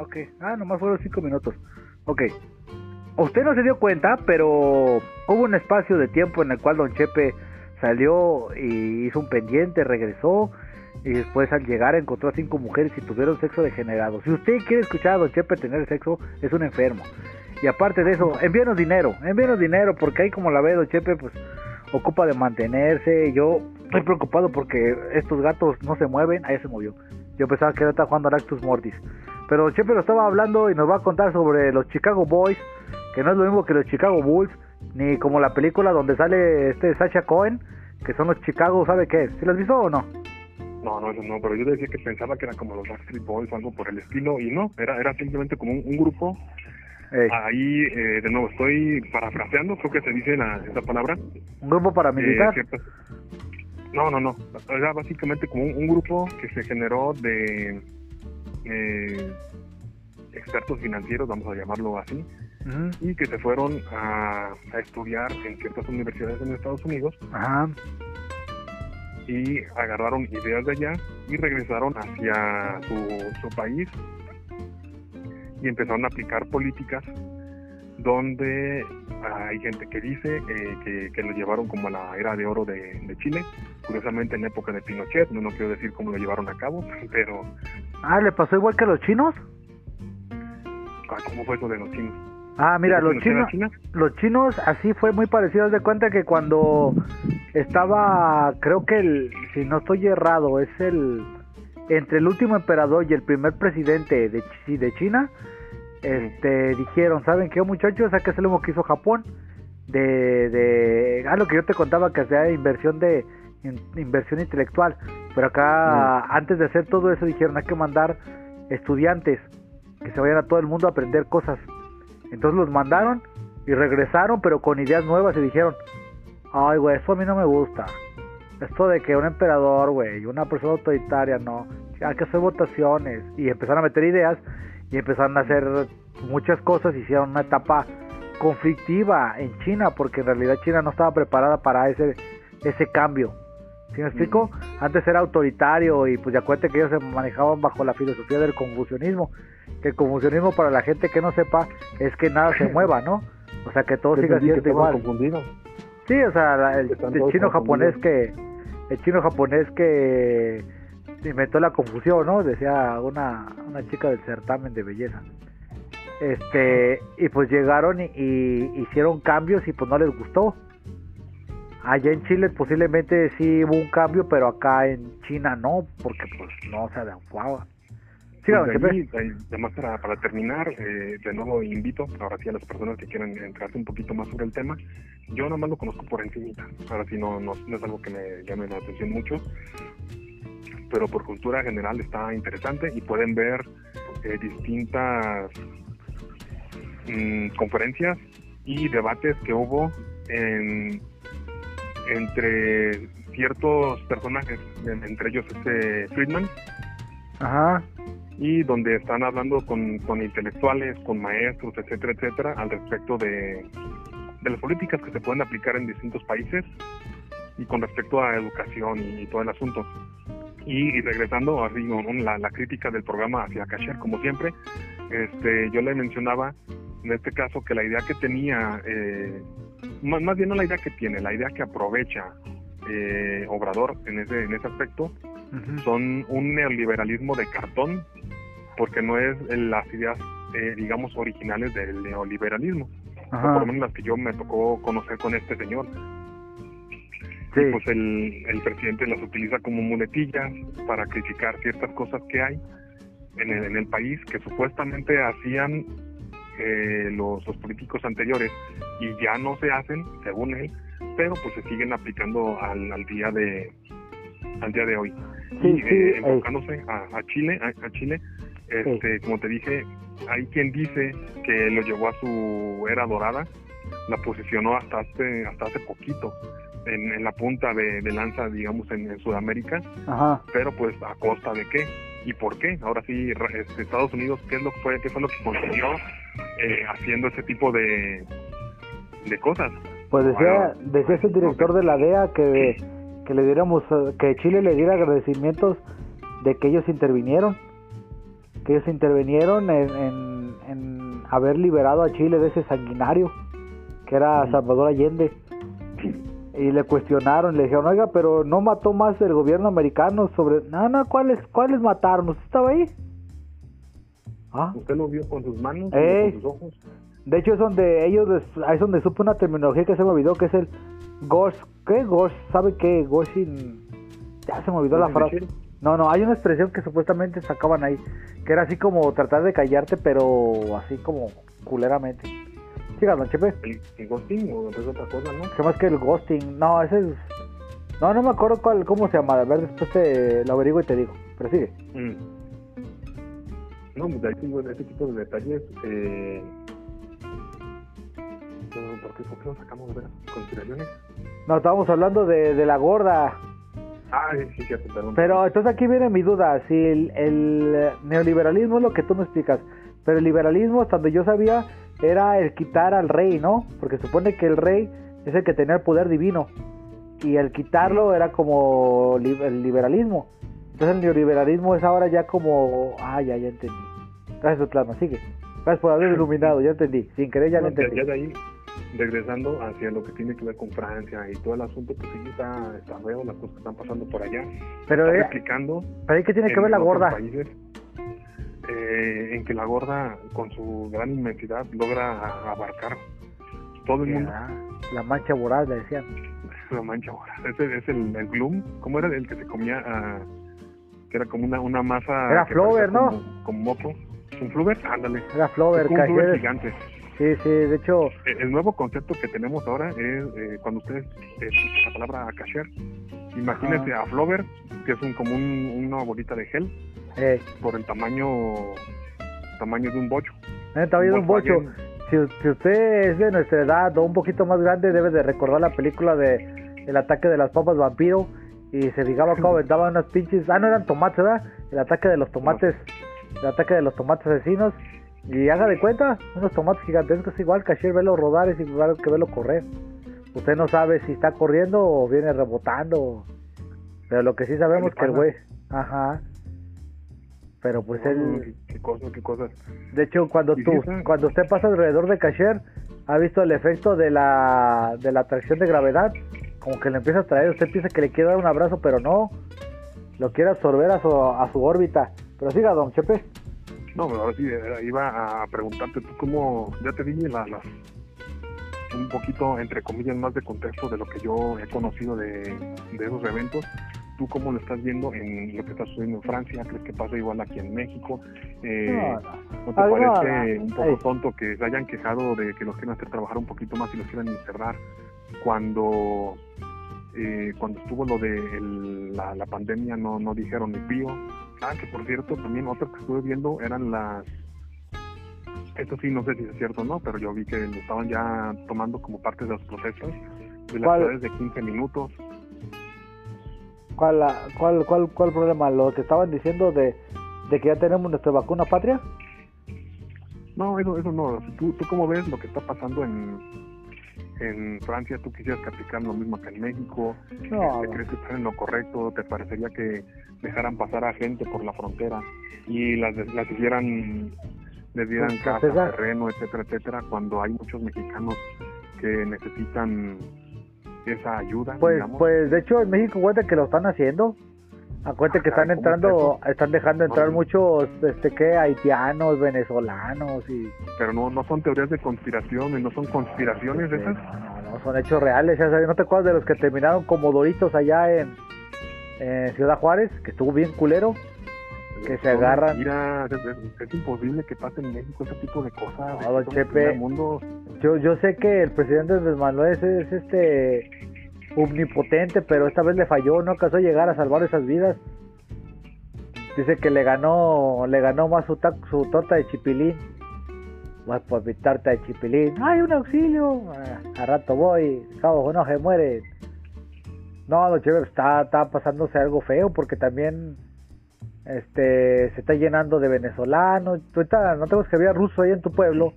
ok, ah, nomás fueron cinco minutos. Ok. Usted no se dio cuenta, pero hubo un espacio de tiempo en el cual Don Chepe salió y hizo un pendiente, regresó y después al llegar encontró a cinco mujeres y tuvieron sexo degenerado. Si usted quiere escuchar a Don Chepe tener sexo, es un enfermo. Y aparte de eso, envíenos dinero, envíenos dinero, porque ahí como la ve Don Chepe, pues ocupa de mantenerse. Yo estoy preocupado porque estos gatos no se mueven. Ahí se movió. Yo pensaba que era estaba jugando al Actus Mortis. Pero Chepe lo estaba hablando y nos va a contar sobre los Chicago Boys, que no es lo mismo que los Chicago Bulls, ni como la película donde sale este Sacha Cohen, que son los Chicago, ¿sabe qué? ¿Sí lo has visto o no? No, no, eso no, pero yo decía que pensaba que era como los Backstreet Boys o algo por el estilo, y no, era, era simplemente como un, un grupo. Ey, Ahí, eh, de nuevo, estoy parafraseando, creo que se dice la, esa palabra. un grupo paramilitar. Eh, No, no, no. Era básicamente como un, un grupo que se generó de eh, expertos financieros, vamos a llamarlo así, Y que se fueron a, a estudiar en ciertas universidades en Estados Unidos Ajá. y agarraron ideas de allá y regresaron hacia su, su país y empezaron a aplicar políticas donde hay gente que dice eh, que, que lo llevaron como a la era de oro de, de Chile, curiosamente en época de Pinochet, no, no quiero decir cómo lo llevaron a cabo, *laughs* pero Ah, ¿le pasó igual que a los chinos? ah, ¿cómo fue eso de los chinos? Ah, mira, ¿Eso los chinos, China? los chinos así fue muy parecido. Haz de cuenta que cuando estaba, creo que el, si no estoy errado, es el entre el último emperador y el primer presidente de, de China, este, dijeron, ¿saben qué muchachos? Hay que hacer lo hizo Japón, de, de, ah, lo que yo te contaba que hacía inversión de in- inversión intelectual, pero acá antes de hacer todo eso dijeron hay que mandar estudiantes que se vayan a todo el mundo a aprender cosas. Entonces los mandaron y regresaron, pero con ideas nuevas y dijeron, ay, güey, eso a mí no me gusta. Esto de que un emperador, güey, una persona autoritaria, no. Hay que hacer votaciones. Y empezaron a meter ideas y empezaron a hacer muchas cosas. Hicieron una etapa conflictiva en China, porque en realidad China no estaba preparada para ese, ese cambio. ¿Sí me explico? Antes era autoritario y pues ya cuenta que ellos se manejaban bajo la filosofía del confucianismo. Que el confucianismo para la gente que no sepa es que nada se *laughs* mueva, ¿no? O sea, que todo siga Entendí que siendo igual. confundidos. Sí, o sea, el, chino japonés que el chino japonés que inventó la confusión, ¿no? Decía una, una chica del certamen de belleza. Este, y pues llegaron y, y hicieron cambios y pues no les gustó. Allá en Chile posiblemente sí hubo un cambio, pero acá en China no, porque pues no se adecuaba. Sí, Pues además para, para terminar, eh, de nuevo invito ahora sí a las personas que quieran entrarse un poquito más sobre el tema. Yo nada más lo conozco por encimita, ahora sí no, no, no es algo que me llame la atención mucho, pero por cultura general está interesante y pueden ver eh, distintas mm, conferencias y debates que hubo en, entre ciertos personajes, en- entre ellos este Friedman, Ajá. y donde están hablando con, con intelectuales, con maestros, etcétera, etcétera, al respecto de, de las políticas que se pueden aplicar en distintos países y con respecto a educación y, todo el asunto. Y, y regresando con la, la crítica del programa hacia Kasher, como siempre, este, yo le mencionaba en este caso que la idea que tenía, eh, más, más bien no la idea que tiene, la idea que aprovecha eh, Obrador en ese, en ese aspecto, Ujú. son un neoliberalismo de cartón, porque no es las ideas, eh, digamos, originales del neoliberalismo, o por lo menos las que yo me tocó conocer con este señor. Sí. Y pues el, el presidente las utiliza como muletillas para criticar ciertas cosas que hay en el, en el país que supuestamente hacían eh, los, los políticos anteriores y ya no se hacen, según él, pero pues se siguen aplicando al, al día de al día de hoy Sí, y sí, eh, eh. enfocándose a, a Chile, a, a Chile, este, como te dije, hay quien dice que lo llevó a su era dorada, la posicionó hasta hace, hasta hace poquito en, en la punta de, de lanza, digamos, en, en Sudamérica, Ajá. pero pues a costa de qué y por qué. Ahora sí, este, Estados Unidos, ¿qué es lo que fue, qué fue lo que consiguió eh, haciendo ese tipo de, de cosas? Pues decía, decía ese director de la DEA que, que le diéramos, eh, que Chile le diera agradecimientos de que ellos intervinieron, que ellos intervinieron en, en, en haber liberado a Chile de ese sanguinario, que era Salvador Allende. Y le cuestionaron, le dijeron, oiga, pero no mató más el gobierno americano sobre... No, no, ¿cuáles, cuáles mataron? ¿Usted estaba ahí? Ah, ¿Usted lo vio con sus manos, Ey. con sus ojos? de hecho es donde ellos, ahí es donde supe una terminología que se me olvidó, que es el Ghost, ¿qué? Ghost, ¿sabe qué? Ghosting, ya se me olvidó la ¿Ghost frase. No, no, hay una expresión que supuestamente sacaban ahí, que era así como tratar de callarte, pero así como culeramente. Don Chepe. ¿El, el ghosting o es otra cosa, no? Se más que el ghosting, no, ese es No, no me acuerdo cuál, cómo se llama. A ver, después te lo averiguo y te digo. Pero sigue. Mm. No, pues ahí tengo ese tipo de detalles. Eh... no, ¿Por qué, por qué lo sacamos de las consideraciones? No, estábamos hablando de, de la gorda. Ah, sí, sí, perdón. Pero entonces aquí viene mi duda. Si el, el neoliberalismo es lo que tú me explicas. Pero el liberalismo, hasta donde yo sabía, era el quitar al rey, ¿no? Porque supone que el rey es el que tenía el poder divino. Y el quitarlo era como el liberalismo. Entonces el neoliberalismo es ahora ya como... Ah, ya, ya entendí. Gracias, Plasma, sigue. Gracias por haber iluminado, ya entendí. Sin querer ya lo No, entendí. ya de ahí, regresando hacia lo que tiene que ver con Francia y todo el asunto, pues sí está, está feo las cosas que están pasando por allá. Pero, está eh, replicando pero ahí que tiene que ver la gorda. países, eh, en que la gorda, con su gran inmensidad, logra abarcar todo el mundo. La mancha voraz, le decían. La mancha ahora. Ese es el, el gloom. ¿Cómo era el que se comía? ah, que era como una, una masa. Era parecía ¿no? Como, como moco. ¿Un Flower? Ándale. Era Flower Cajer. gigante. Sí, sí, de hecho, Eh, El nuevo concepto que tenemos ahora es eh, cuando ustedes eh, escuchan la palabra cashier, imagínense a Flover, que es un, como un- una bolita de gel, eh, por el tamaño tamaño de un bocho. neta, oído un bocho. Si, si usted es de nuestra edad o un poquito más grande, debe de recordar la película de El ataque de las papas vampiro. Y se fijaba cómo *laughs* aventaban unas pinches. Ah, no eran tomates, ¿verdad? El ataque de los tomates. El ataque de los tomates asesinos. Y haga de cuenta, unos tomates gigantescos, igual cashier, verlo rodar es igual que verlo correr. Usted no sabe si está corriendo o viene rebotando. Pero lo que sí sabemos le que el güey. Ajá. Pero pues él. qué, qué cosas, qué cosas. De hecho, cuando tú, cuando usted pasa alrededor de Cashier, ha visto el efecto de la, de la atracción de gravedad, como que le empieza a traer, usted piensa que le quiere dar un abrazo, pero no, lo quiere absorber a su, a su órbita. Pero siga, don Chepe. No, pero ahora sí, iba a preguntarte tú cómo, ya te di la, las, un poquito, entre comillas, más de contexto de lo que yo he conocido de, de esos eventos. ¿Tú cómo lo estás viendo en lo que está sucediendo en Francia? ¿Crees que pasa igual aquí en México? Eh, No, ¿No te parece un poco tonto que se hayan quejado de que los quieren hacer trabajar un poquito más y los quieran encerrar cuando eh, cuando estuvo lo de el- la, la pandemia no, no dijeron ni pío? Ah, que por cierto, también otro que estuve viendo eran las... Esto sí, no sé si es cierto o no, pero yo vi que lo estaban ya tomando como parte de las protestas de las ¿Cuál? ciudades de 15 minutos. ¿Cuál, cuál, cuál, ¿Cuál problema? ¿Lo que estaban diciendo de, de que ya tenemos nuestra vacuna patria? No, eso, eso no. ¿Tú, ¿Tú cómo ves lo que está pasando en, en Francia? ¿Tú quisieras que aplicaran lo mismo acá en México? No, ¿Te crees que están en lo correcto? ¿Te parecería que dejaran pasar a gente por la frontera y las, las hicieran, les dieran Pues, casa, terreno, etcétera, etcétera, cuando hay muchos mexicanos que necesitan esa ayuda, Pues, digamos? pues de hecho en México cuenta que lo están haciendo. Acuérdate que Ah, están caray, ¿cómo entrando, está están dejando entrar muchos, este, ¿qué? Haitianos, venezolanos y... Pero no, no son teorías de conspiración, no son conspiraciones esas. No, no, son hechos reales. ya sabes, ¿No te acuerdas de los que terminaron como doritos allá en, en Ciudad Juárez? Que estuvo bien culero. Que se agarran. mentiras, es, imposible que pase en México ese tipo de cosas. No, don Chepe. mundo. Yo, yo sé que el presidente Andrés Manuel es, es este omnipotente, pero esta vez le falló, no alcanzó a llegar a salvar esas vidas. Dice que le ganó, le ganó más su, ta- su torta de chipilín. Voy por mi torta de chipilín. ¡Ay, un auxilio! Ah, a rato voy, cabo, no se muere. No, don está, está pasándose algo feo porque también este se está llenando de venezolanos. No tengo que había ruso ahí en tu pueblo.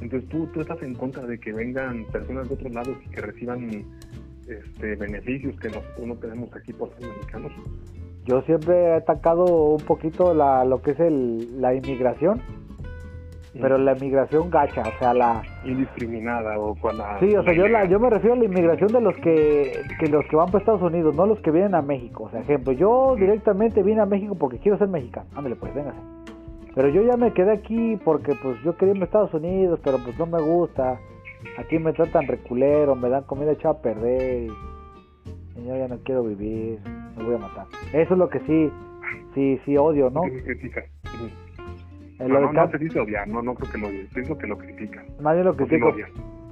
Entonces tú, tú estás en contra de que vengan personas de otros lados y que reciban este, beneficios que nosotros no tenemos aquí por ser mexicanos. Yo siempre he atacado un poquito la, lo que es el, la inmigración, pero la inmigración gacha, o sea, la... Indiscriminada o con la... Sí, o sea, yo, la, yo me refiero a la inmigración de los que, que los que van para Estados Unidos, no los que vienen a México. O sea, ejemplo, yo directamente vine a México porque quiero ser mexicano. Ándale, pues, véngase. Pero yo ya me quedé aquí porque, pues, yo quería irme a Estados Unidos, pero pues no me gusta. Aquí me tratan reculero, me dan comida echada a perder. Y yo ya no quiero vivir, me voy a matar. Eso es lo que sí, sí, sí odio, ¿no? Eh, No, no, no se dice odiar, no, no creo que lo odie, pienso que lo critican. Más bien lo critico.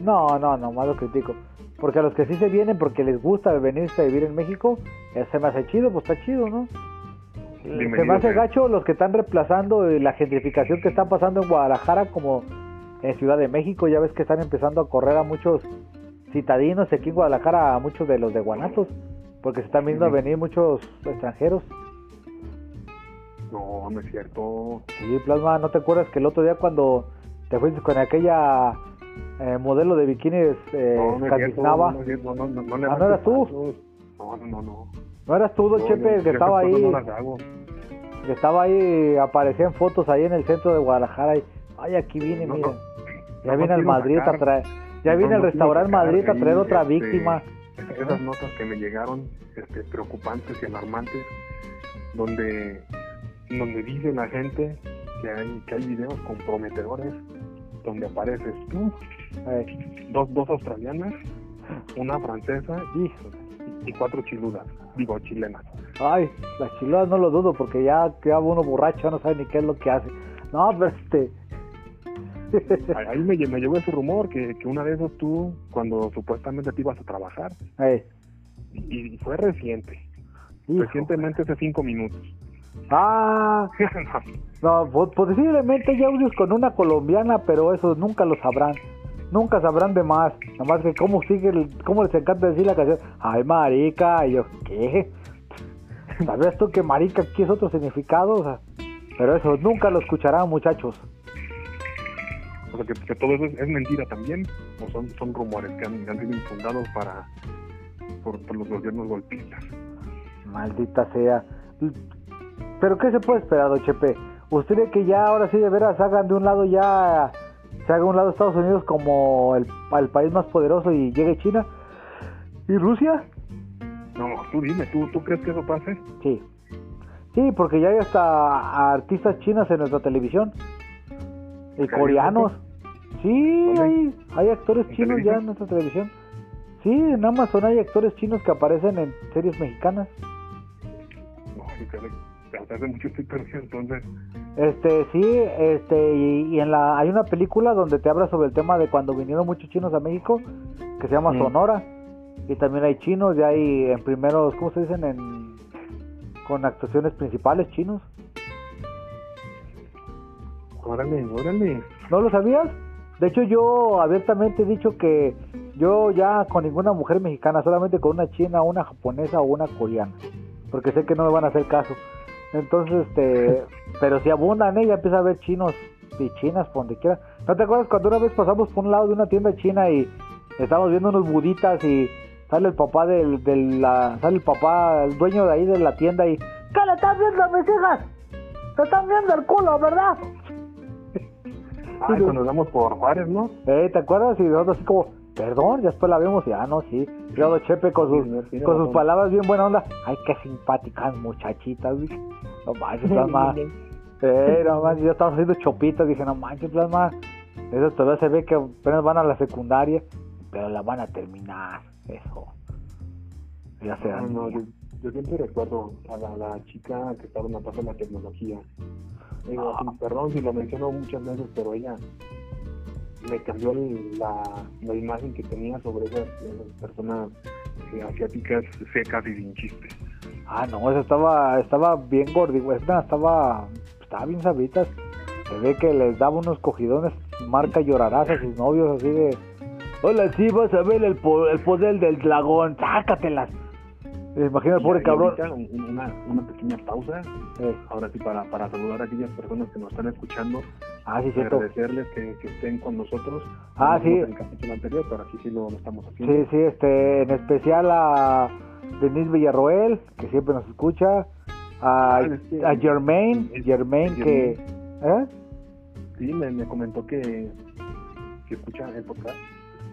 No, no, no, más lo critico. Porque a los que sí se vienen porque les gusta venirse a vivir en México, eh, se me hace chido, pues está chido, ¿no? Se me Bienvenido hace gacho los que están reemplazando la gentrificación que está pasando en Guadalajara como en Ciudad de México. Ya ves que están empezando a correr a muchos citadinos aquí en Guadalajara a muchos de los de Guanatos. Porque se están viendo a venir muchos extranjeros. No, no es cierto. Sí, Plasma, ¿no te acuerdas que el otro día cuando te fuiste con aquella eh, modelo de bikinis eh, No, no es cierto. Escandinava? No, no. No, no, no, no. ¿No eras tú, Don No, Chepe, yo- el yo que estaba ahí? No las hago. que estaba ahí, aparecía en fotos ahí en el centro de Guadalajara y, ay, aquí viene, No, mira. no. ya no viene el Madrid a traer, ya no, viene el no restaurante Madrid a traer otra este, víctima. esas- notas que me llegaron este, preocupantes y alarmantes, donde, donde dice la gente que hay, que hay videos comprometedores donde apareces tú, Eh, dos, dos australianas, una francesa hijo. Y cuatro chiludas, digo chilenas. Ay, las chiludas no lo dudo porque ya, ya uno borracho no sabe ni qué es lo que hace. No, pero este... Ahí me, me llegó ese rumor que, que una de esas tú, cuando supuestamente te ibas a trabajar, Eh, y, y fue reciente, hijo. recientemente hace cinco minutos. Ah, *laughs* no, po- posiblemente hay audios con una colombiana, pero eso nunca lo sabrán. Nunca sabrán de más. Nada más que cómo sigue, el- cómo les encanta decir la canción. Ay, marica. Y yo, ¿qué? ¿Sabías tú que marica aquí es otro significado? O sea, pero eso nunca lo escucharán, muchachos. O sea, que, que todo eso es, es mentira también, o son, son rumores que han, que han sido infundados para por, por los gobiernos golpistas. Maldita sea. Pero ¿qué se puede esperar, Chepe? ¿Usted cree que ya ahora sí de veras hagan de un lado ya, se haga un lado Estados Unidos como el, el país más poderoso y llegue China? ¿Y Rusia? No, tú dime, ¿tú, ¿tú crees que eso pase? Sí. Sí, porque ya hay hasta artistas chinas en nuestra televisión. Y ¿En coreanos. Sí, hay, hay actores ¿En chinos ya en nuestra televisión. Sí, en Amazon hay actores chinos que aparecen en series mexicanas. No, hace mucho estoy perdido, entonces, Este, sí, este, y, y en la, hay una película donde te habla sobre el tema de cuando vinieron muchos chinos a México, que se llama Mm. Sonora, y también hay chinos, ya hay en primeros, ¿cómo se dicen? En, con actuaciones principales chinos. órale, órale. ¿No lo sabías? De hecho, yo abiertamente he dicho que yo ya con ninguna mujer mexicana, solamente con una china, una japonesa o una coreana, porque sé que no me van a hacer caso. Entonces, este, pero si abundan, ¿eh? ya empieza a haber chinos y chinas por donde quiera. ¿No te acuerdas cuando una vez pasamos por un lado de una tienda china y estábamos viendo unos buditas y sale el papá del, del la, sale el papá, el dueño de ahí de la tienda y ¿qué le están viendo a mis hijas? Te están viendo el culo, ¿verdad? Ay, cuando andamos por Juárez, ¿no? *laughs* Eh, ¿te acuerdas? Y nosotros así como, perdón, ya después la vemos y, ah, no, sí. Luego Chepe con sus, Sí, con sus palabras bien buena onda. Ay, qué simpáticas muchachitas, dije. No manches, plasma. *laughs* Eh, no manches, ya estamos haciendo chopitas. Dije, no manches, plasma. Esas todavía se ve que apenas van a la secundaria, pero la van a terminar. Eso. Ya se No, no, yo, yo siempre recuerdo a la, la chica que estaba en la plaza de la tecnología. Digo, Ah. perdón si lo menciono muchas veces, pero ella me cambió la, imagen que tenía sobre esas, personas eh, asiáticas secas y sin chiste. Ah, no, esa estaba, estaba bien gordigüesna, estaba, estaba bien sabritas. Se ve que les daba unos cogidones, marca llorarás a sus novios así de, hola, sí, vas a ver el, el poder del dragón, sácatelas. Me imagino al pobre cabrón. una, una pequeña pausa, Eh, ahora sí, para, para saludar a aquellas personas que nos están escuchando, ah, sí, cierto. agradecerles que, que estén con nosotros. Ah, sí. En el capítulo anterior, pero aquí sí lo, lo estamos haciendo. Sí, sí, este, en especial a Denise Villarroel, que siempre nos escucha. A, Ah, a Germain, es- Germain que... ¿Eh? Sí, me, me comentó que, que escucha el podcast.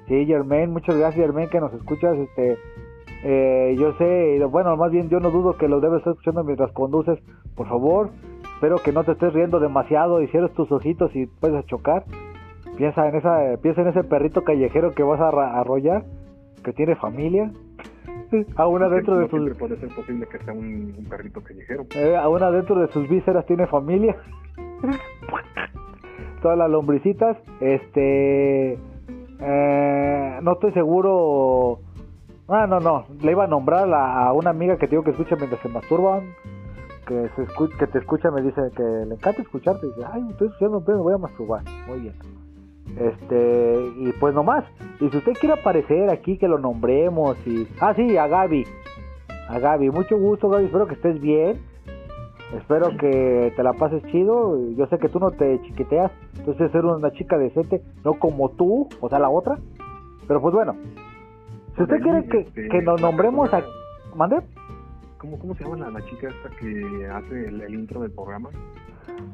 Sí, Germain, muchas gracias Germain que nos escuchas, este, eh, yo sé, bueno, más bien yo no dudo que lo debes estar escuchando mientras conduces, por favor, espero que no te estés riendo demasiado y cierres tus ojitos y puedes chocar, piensa en esa, piensa en ese perrito callejero que vas a arrollar, que tiene familia, *laughs* aún adentro de no sus, puede ser posible que sea un, un perrito callejero. eh, aún adentro de sus vísceras tiene familia, *laughs* todas las lombricitas, este, Eh, no estoy seguro. Ah, no, no. Le iba a nombrar a, a una amiga que te digo que escucha mientras se masturban. Que, se escu- que te escucha, me dice que le encanta escucharte. Dice, ay, estoy escuchando, pero me voy a masturbar. Muy bien. Este, y pues nomás. Y si usted quiere aparecer aquí, que lo nombremos. y Ah, sí, a Gaby. A Gaby. Mucho gusto, Gaby. Espero que estés bien. Espero que te la pases chido. Yo sé que tú no te chiquiteas. Entonces, ser una chica decente, no como tú, o sea, la otra. Pero pues bueno. Si usted quiere que, Este, que nos nombremos a. ¿Mande? ¿Cómo, ¿Cómo se llama la, la chica esta que hace el, el intro del programa?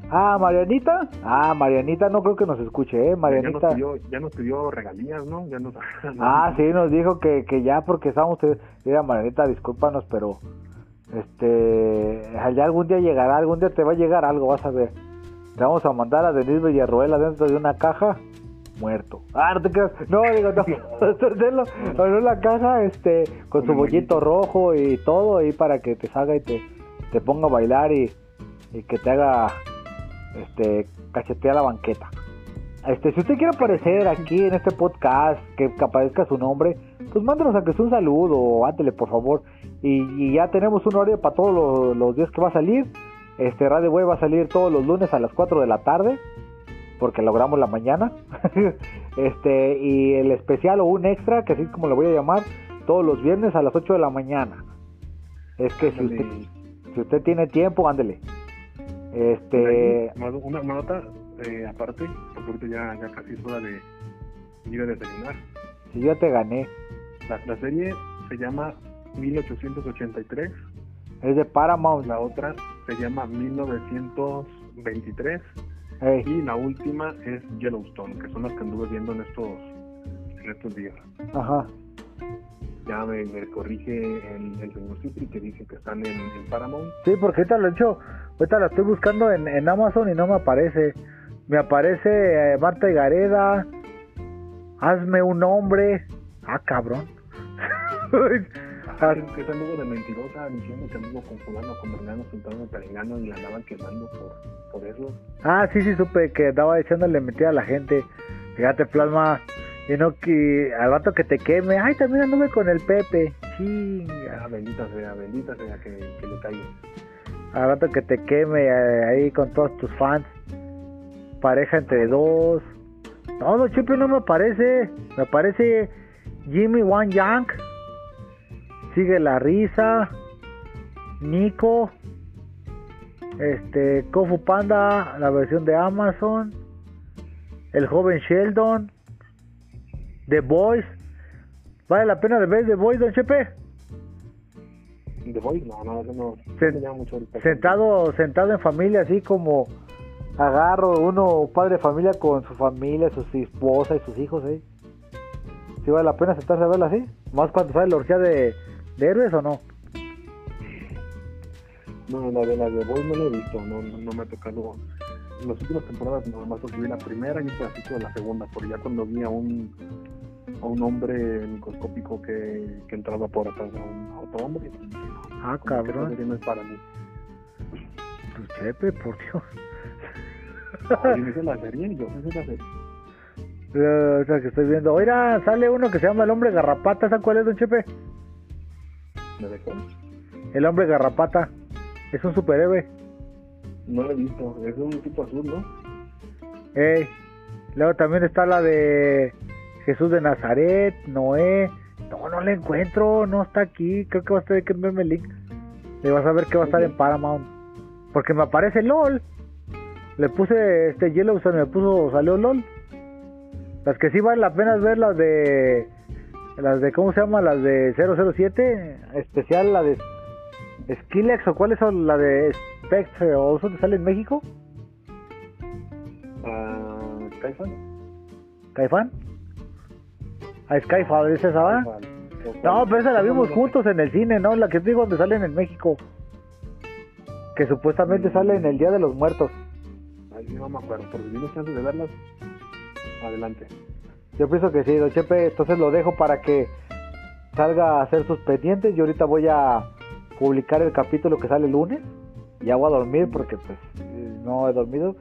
Ah, Marianita. Ah, Marianita no creo que nos escuche, ¿eh? Ya nos, Marianita. pidió, ya nos pidió regalías, ¿no? Ya nos, *laughs* Ah, sí, nos dijo que, que ya porque estábamos... Mira, Marianita, discúlpanos, pero... Este... Ya algún día llegará, algún día te va a llegar algo, vas a ver. Te vamos a mandar a Denise Villarroel dentro de una caja muerto. Ah, no te creas. No, digo, no. *laughs* *laughs* Hacerlo en una caja, este, con su bollito rojo y todo, ahí para que te salga y te, te ponga a bailar y, y que te haga, este, cachetear la banqueta. Este, si usted quiere aparecer aquí en este podcast, que, que aparezca su nombre, pues mándenos a que sea un saludo o átele, por favor. Y, y ya tenemos un horario para todos los, los días que va a salir. Este Radio Web va a salir todos los lunes a las 4 de la tarde, porque logramos la mañana. *laughs* este, y el especial o un extra, que así es como le voy a llamar, todos los viernes a las 8 de la mañana. Es que si usted, si usted tiene tiempo, ándele. Este, Una, nota eh, aparte, porque ahorita ya, ya casi es hora de ir a desayunar. si yo te gané, La, la serie se llama 1883, es de Paramount. la otra se llama 1923 Y la última es Yellowstone, que son las que anduve viendo en estos, en estos días. Ajá. Ya me, me corrige el, el señor Cipri que dice que están en, en Paramount. Sí, porque ahorita lo he hecho, ahorita la estoy buscando en, en Amazon y no me aparece. Me aparece eh, Marta y Gareda, hazme un nombre. Ah, cabrón. *laughs* Ah, que ese anduvo de mentirosa diciendo que anduvo con fulano, con Bernano, sultano, perengano y la andaban quemando por, por eso. ah, sí, sí, supe que andaba echándole mentira a la gente. Fíjate, plasma. Y no que al rato que te queme. Ay, también anduve con el Pepe. Chinga. Ah, bendita sea, bendita sea que, que le caiga. Al rato que te queme eh, ahí con todos tus fans. Pareja entre dos. No, no, Chipe no me aparece. Me aparece Jimmy Wan Yang. Sigue la risa. Nico. Este, Kofu Panda, la versión de Amazon. El joven Sheldon. The Boys. ¿Vale la pena de ver The Boys, don Chepe? The Voice, no, no, no, Se- mucho sentado sentado en familia así como agarro uno padre de familia con su familia su esposa y sus hijos ¿eh? ¿Sí vale la pena sentarse a verla así? más cuando sale la orgía de, de héroes o no No, la de la de Voice no la he visto, no, no, no me ha tocado. En las últimas temporadas nomás vi la primera y un pedacito de la segunda, pero ya cuando vi a un a un hombre microscópico que, que entraba por atrás a, un, a otro hombre, ah que cabrón serie no es para mí. pues chepe por Dios hice la serie, yo hice la serie. Eh, o sea, que estoy viendo oiga sale uno que se llama el hombre garrapata ¿sabes cuál es don Chepe? ¿Me dejó? el hombre garrapata es un superhéroe No lo he visto, es un tipo azul, ¿no? Ey. Luego también está la de Jesús de Nazaret, Noé. No, no la encuentro, no está aquí. Creo que vas a tener que enviarme el link. Y vas a ver que va a estar en Paramount. Porque me aparece LOL. Le puse este Yellowstone, me puso, salió LOL. Las que sí vale la pena ver las de. Las de, ¿cómo se llama? Las de 007. Especial, la de Skillex o cuáles son? La de Spectre o eso que sale en México. Ah, Skyfall. ¿Caifán? A Skyfall, ¿es esa, va? No, pero esa la vimos juntos en el cine, ¿no? La que te digo donde salen en México. Que supuestamente sale en el Día de los Muertos. Ay, no me acuerdo, si tienes chance de verlas, adelante. Yo pienso que sí, don Chepe, entonces lo dejo para que salga a hacer sus pendientes. Yo ahorita voy a publicar el capítulo que sale el lunes. Ya voy a dormir porque pues no he dormido.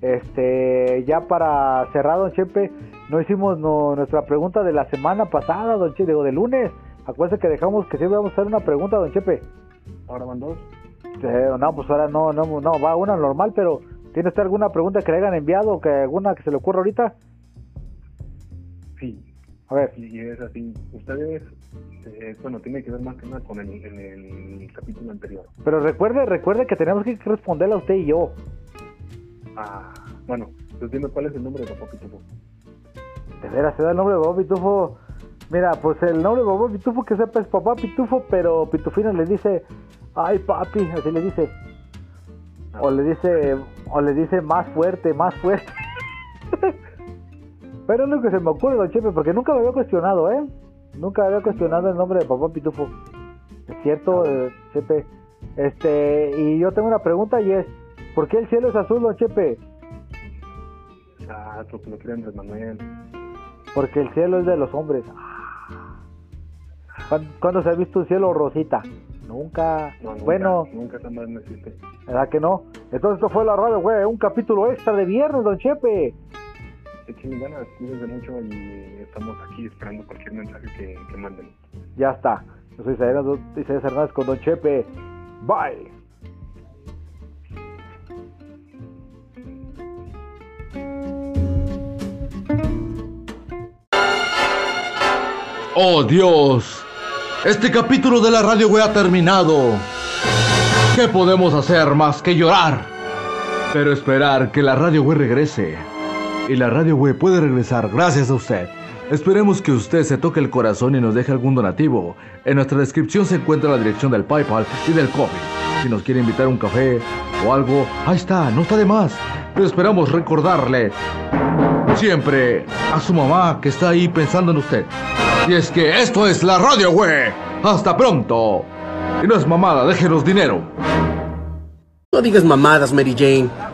Este, ya para cerrar, don Chepe, no hicimos no- nuestra pregunta de la semana pasada, don Chepe, digo, de lunes. Acuérdense que dejamos que siempre vamos a hacer una pregunta, don Chepe. Ahora van dos. Eh, no, pues ahora no, no, no, va una normal, pero ¿tiene usted alguna pregunta que le hayan enviado o que alguna que se le ocurra ahorita? Sí. A ver. Y, es así. Ustedes, eh, bueno, tiene que ver más que nada con el, en el capítulo anterior. Pero recuerde, recuerde que tenemos que responderle a usted y yo. Ah, bueno, pues dime cuál es el nombre de Papá Pitufo. De veras, se da el nombre de Bob Pitufo. Mira, pues el nombre de Bob Pitufo que sepa es papá Pitufo, pero Pitufina le dice, ay papi, así le dice. O le dice, o le dice más fuerte, más fuerte. *laughs* pero es lo que se me ocurre, don Chepe, porque nunca me había cuestionado, ¿eh? Nunca había cuestionado el nombre de papá Pitufo. Es cierto, eh, Chepe. Este, y yo tengo una pregunta y es, ¿por qué el cielo es azul, don Chepe? Ah, porque lo quiere Andrés Manuel. Porque el cielo es de los hombres. ¿Cuándo, se ha visto un cielo rosita? Nunca. No, nunca, bueno, Nunca madre no existe. ¿verdad que no? Entonces esto fue la radio, güey, un capítulo extra de viernes, don Chepe. Echen ganas, cuídense mucho y estamos aquí esperando cualquier mensaje que, que manden. Ya está. Yo soy Isaías Isaías Hernández con don Chepe. Bye. Oh Dios, este capítulo de la radio web ha terminado. ¿Qué podemos hacer más que llorar? Pero esperar que la radio web regrese. Y la radio web puede regresar gracias a usted. Esperemos que usted se toque el corazón y nos deje algún donativo. En nuestra descripción se encuentra la dirección del PayPal y del Coffee. Si nos quiere invitar un café o algo, ahí está, no está de más. Pero esperamos recordarle siempre a su mamá que está ahí pensando en usted. Y es que esto es la radio, güey. Hasta pronto. Y no es mamada, déjenos dinero. No digas mamadas, Mary Jane.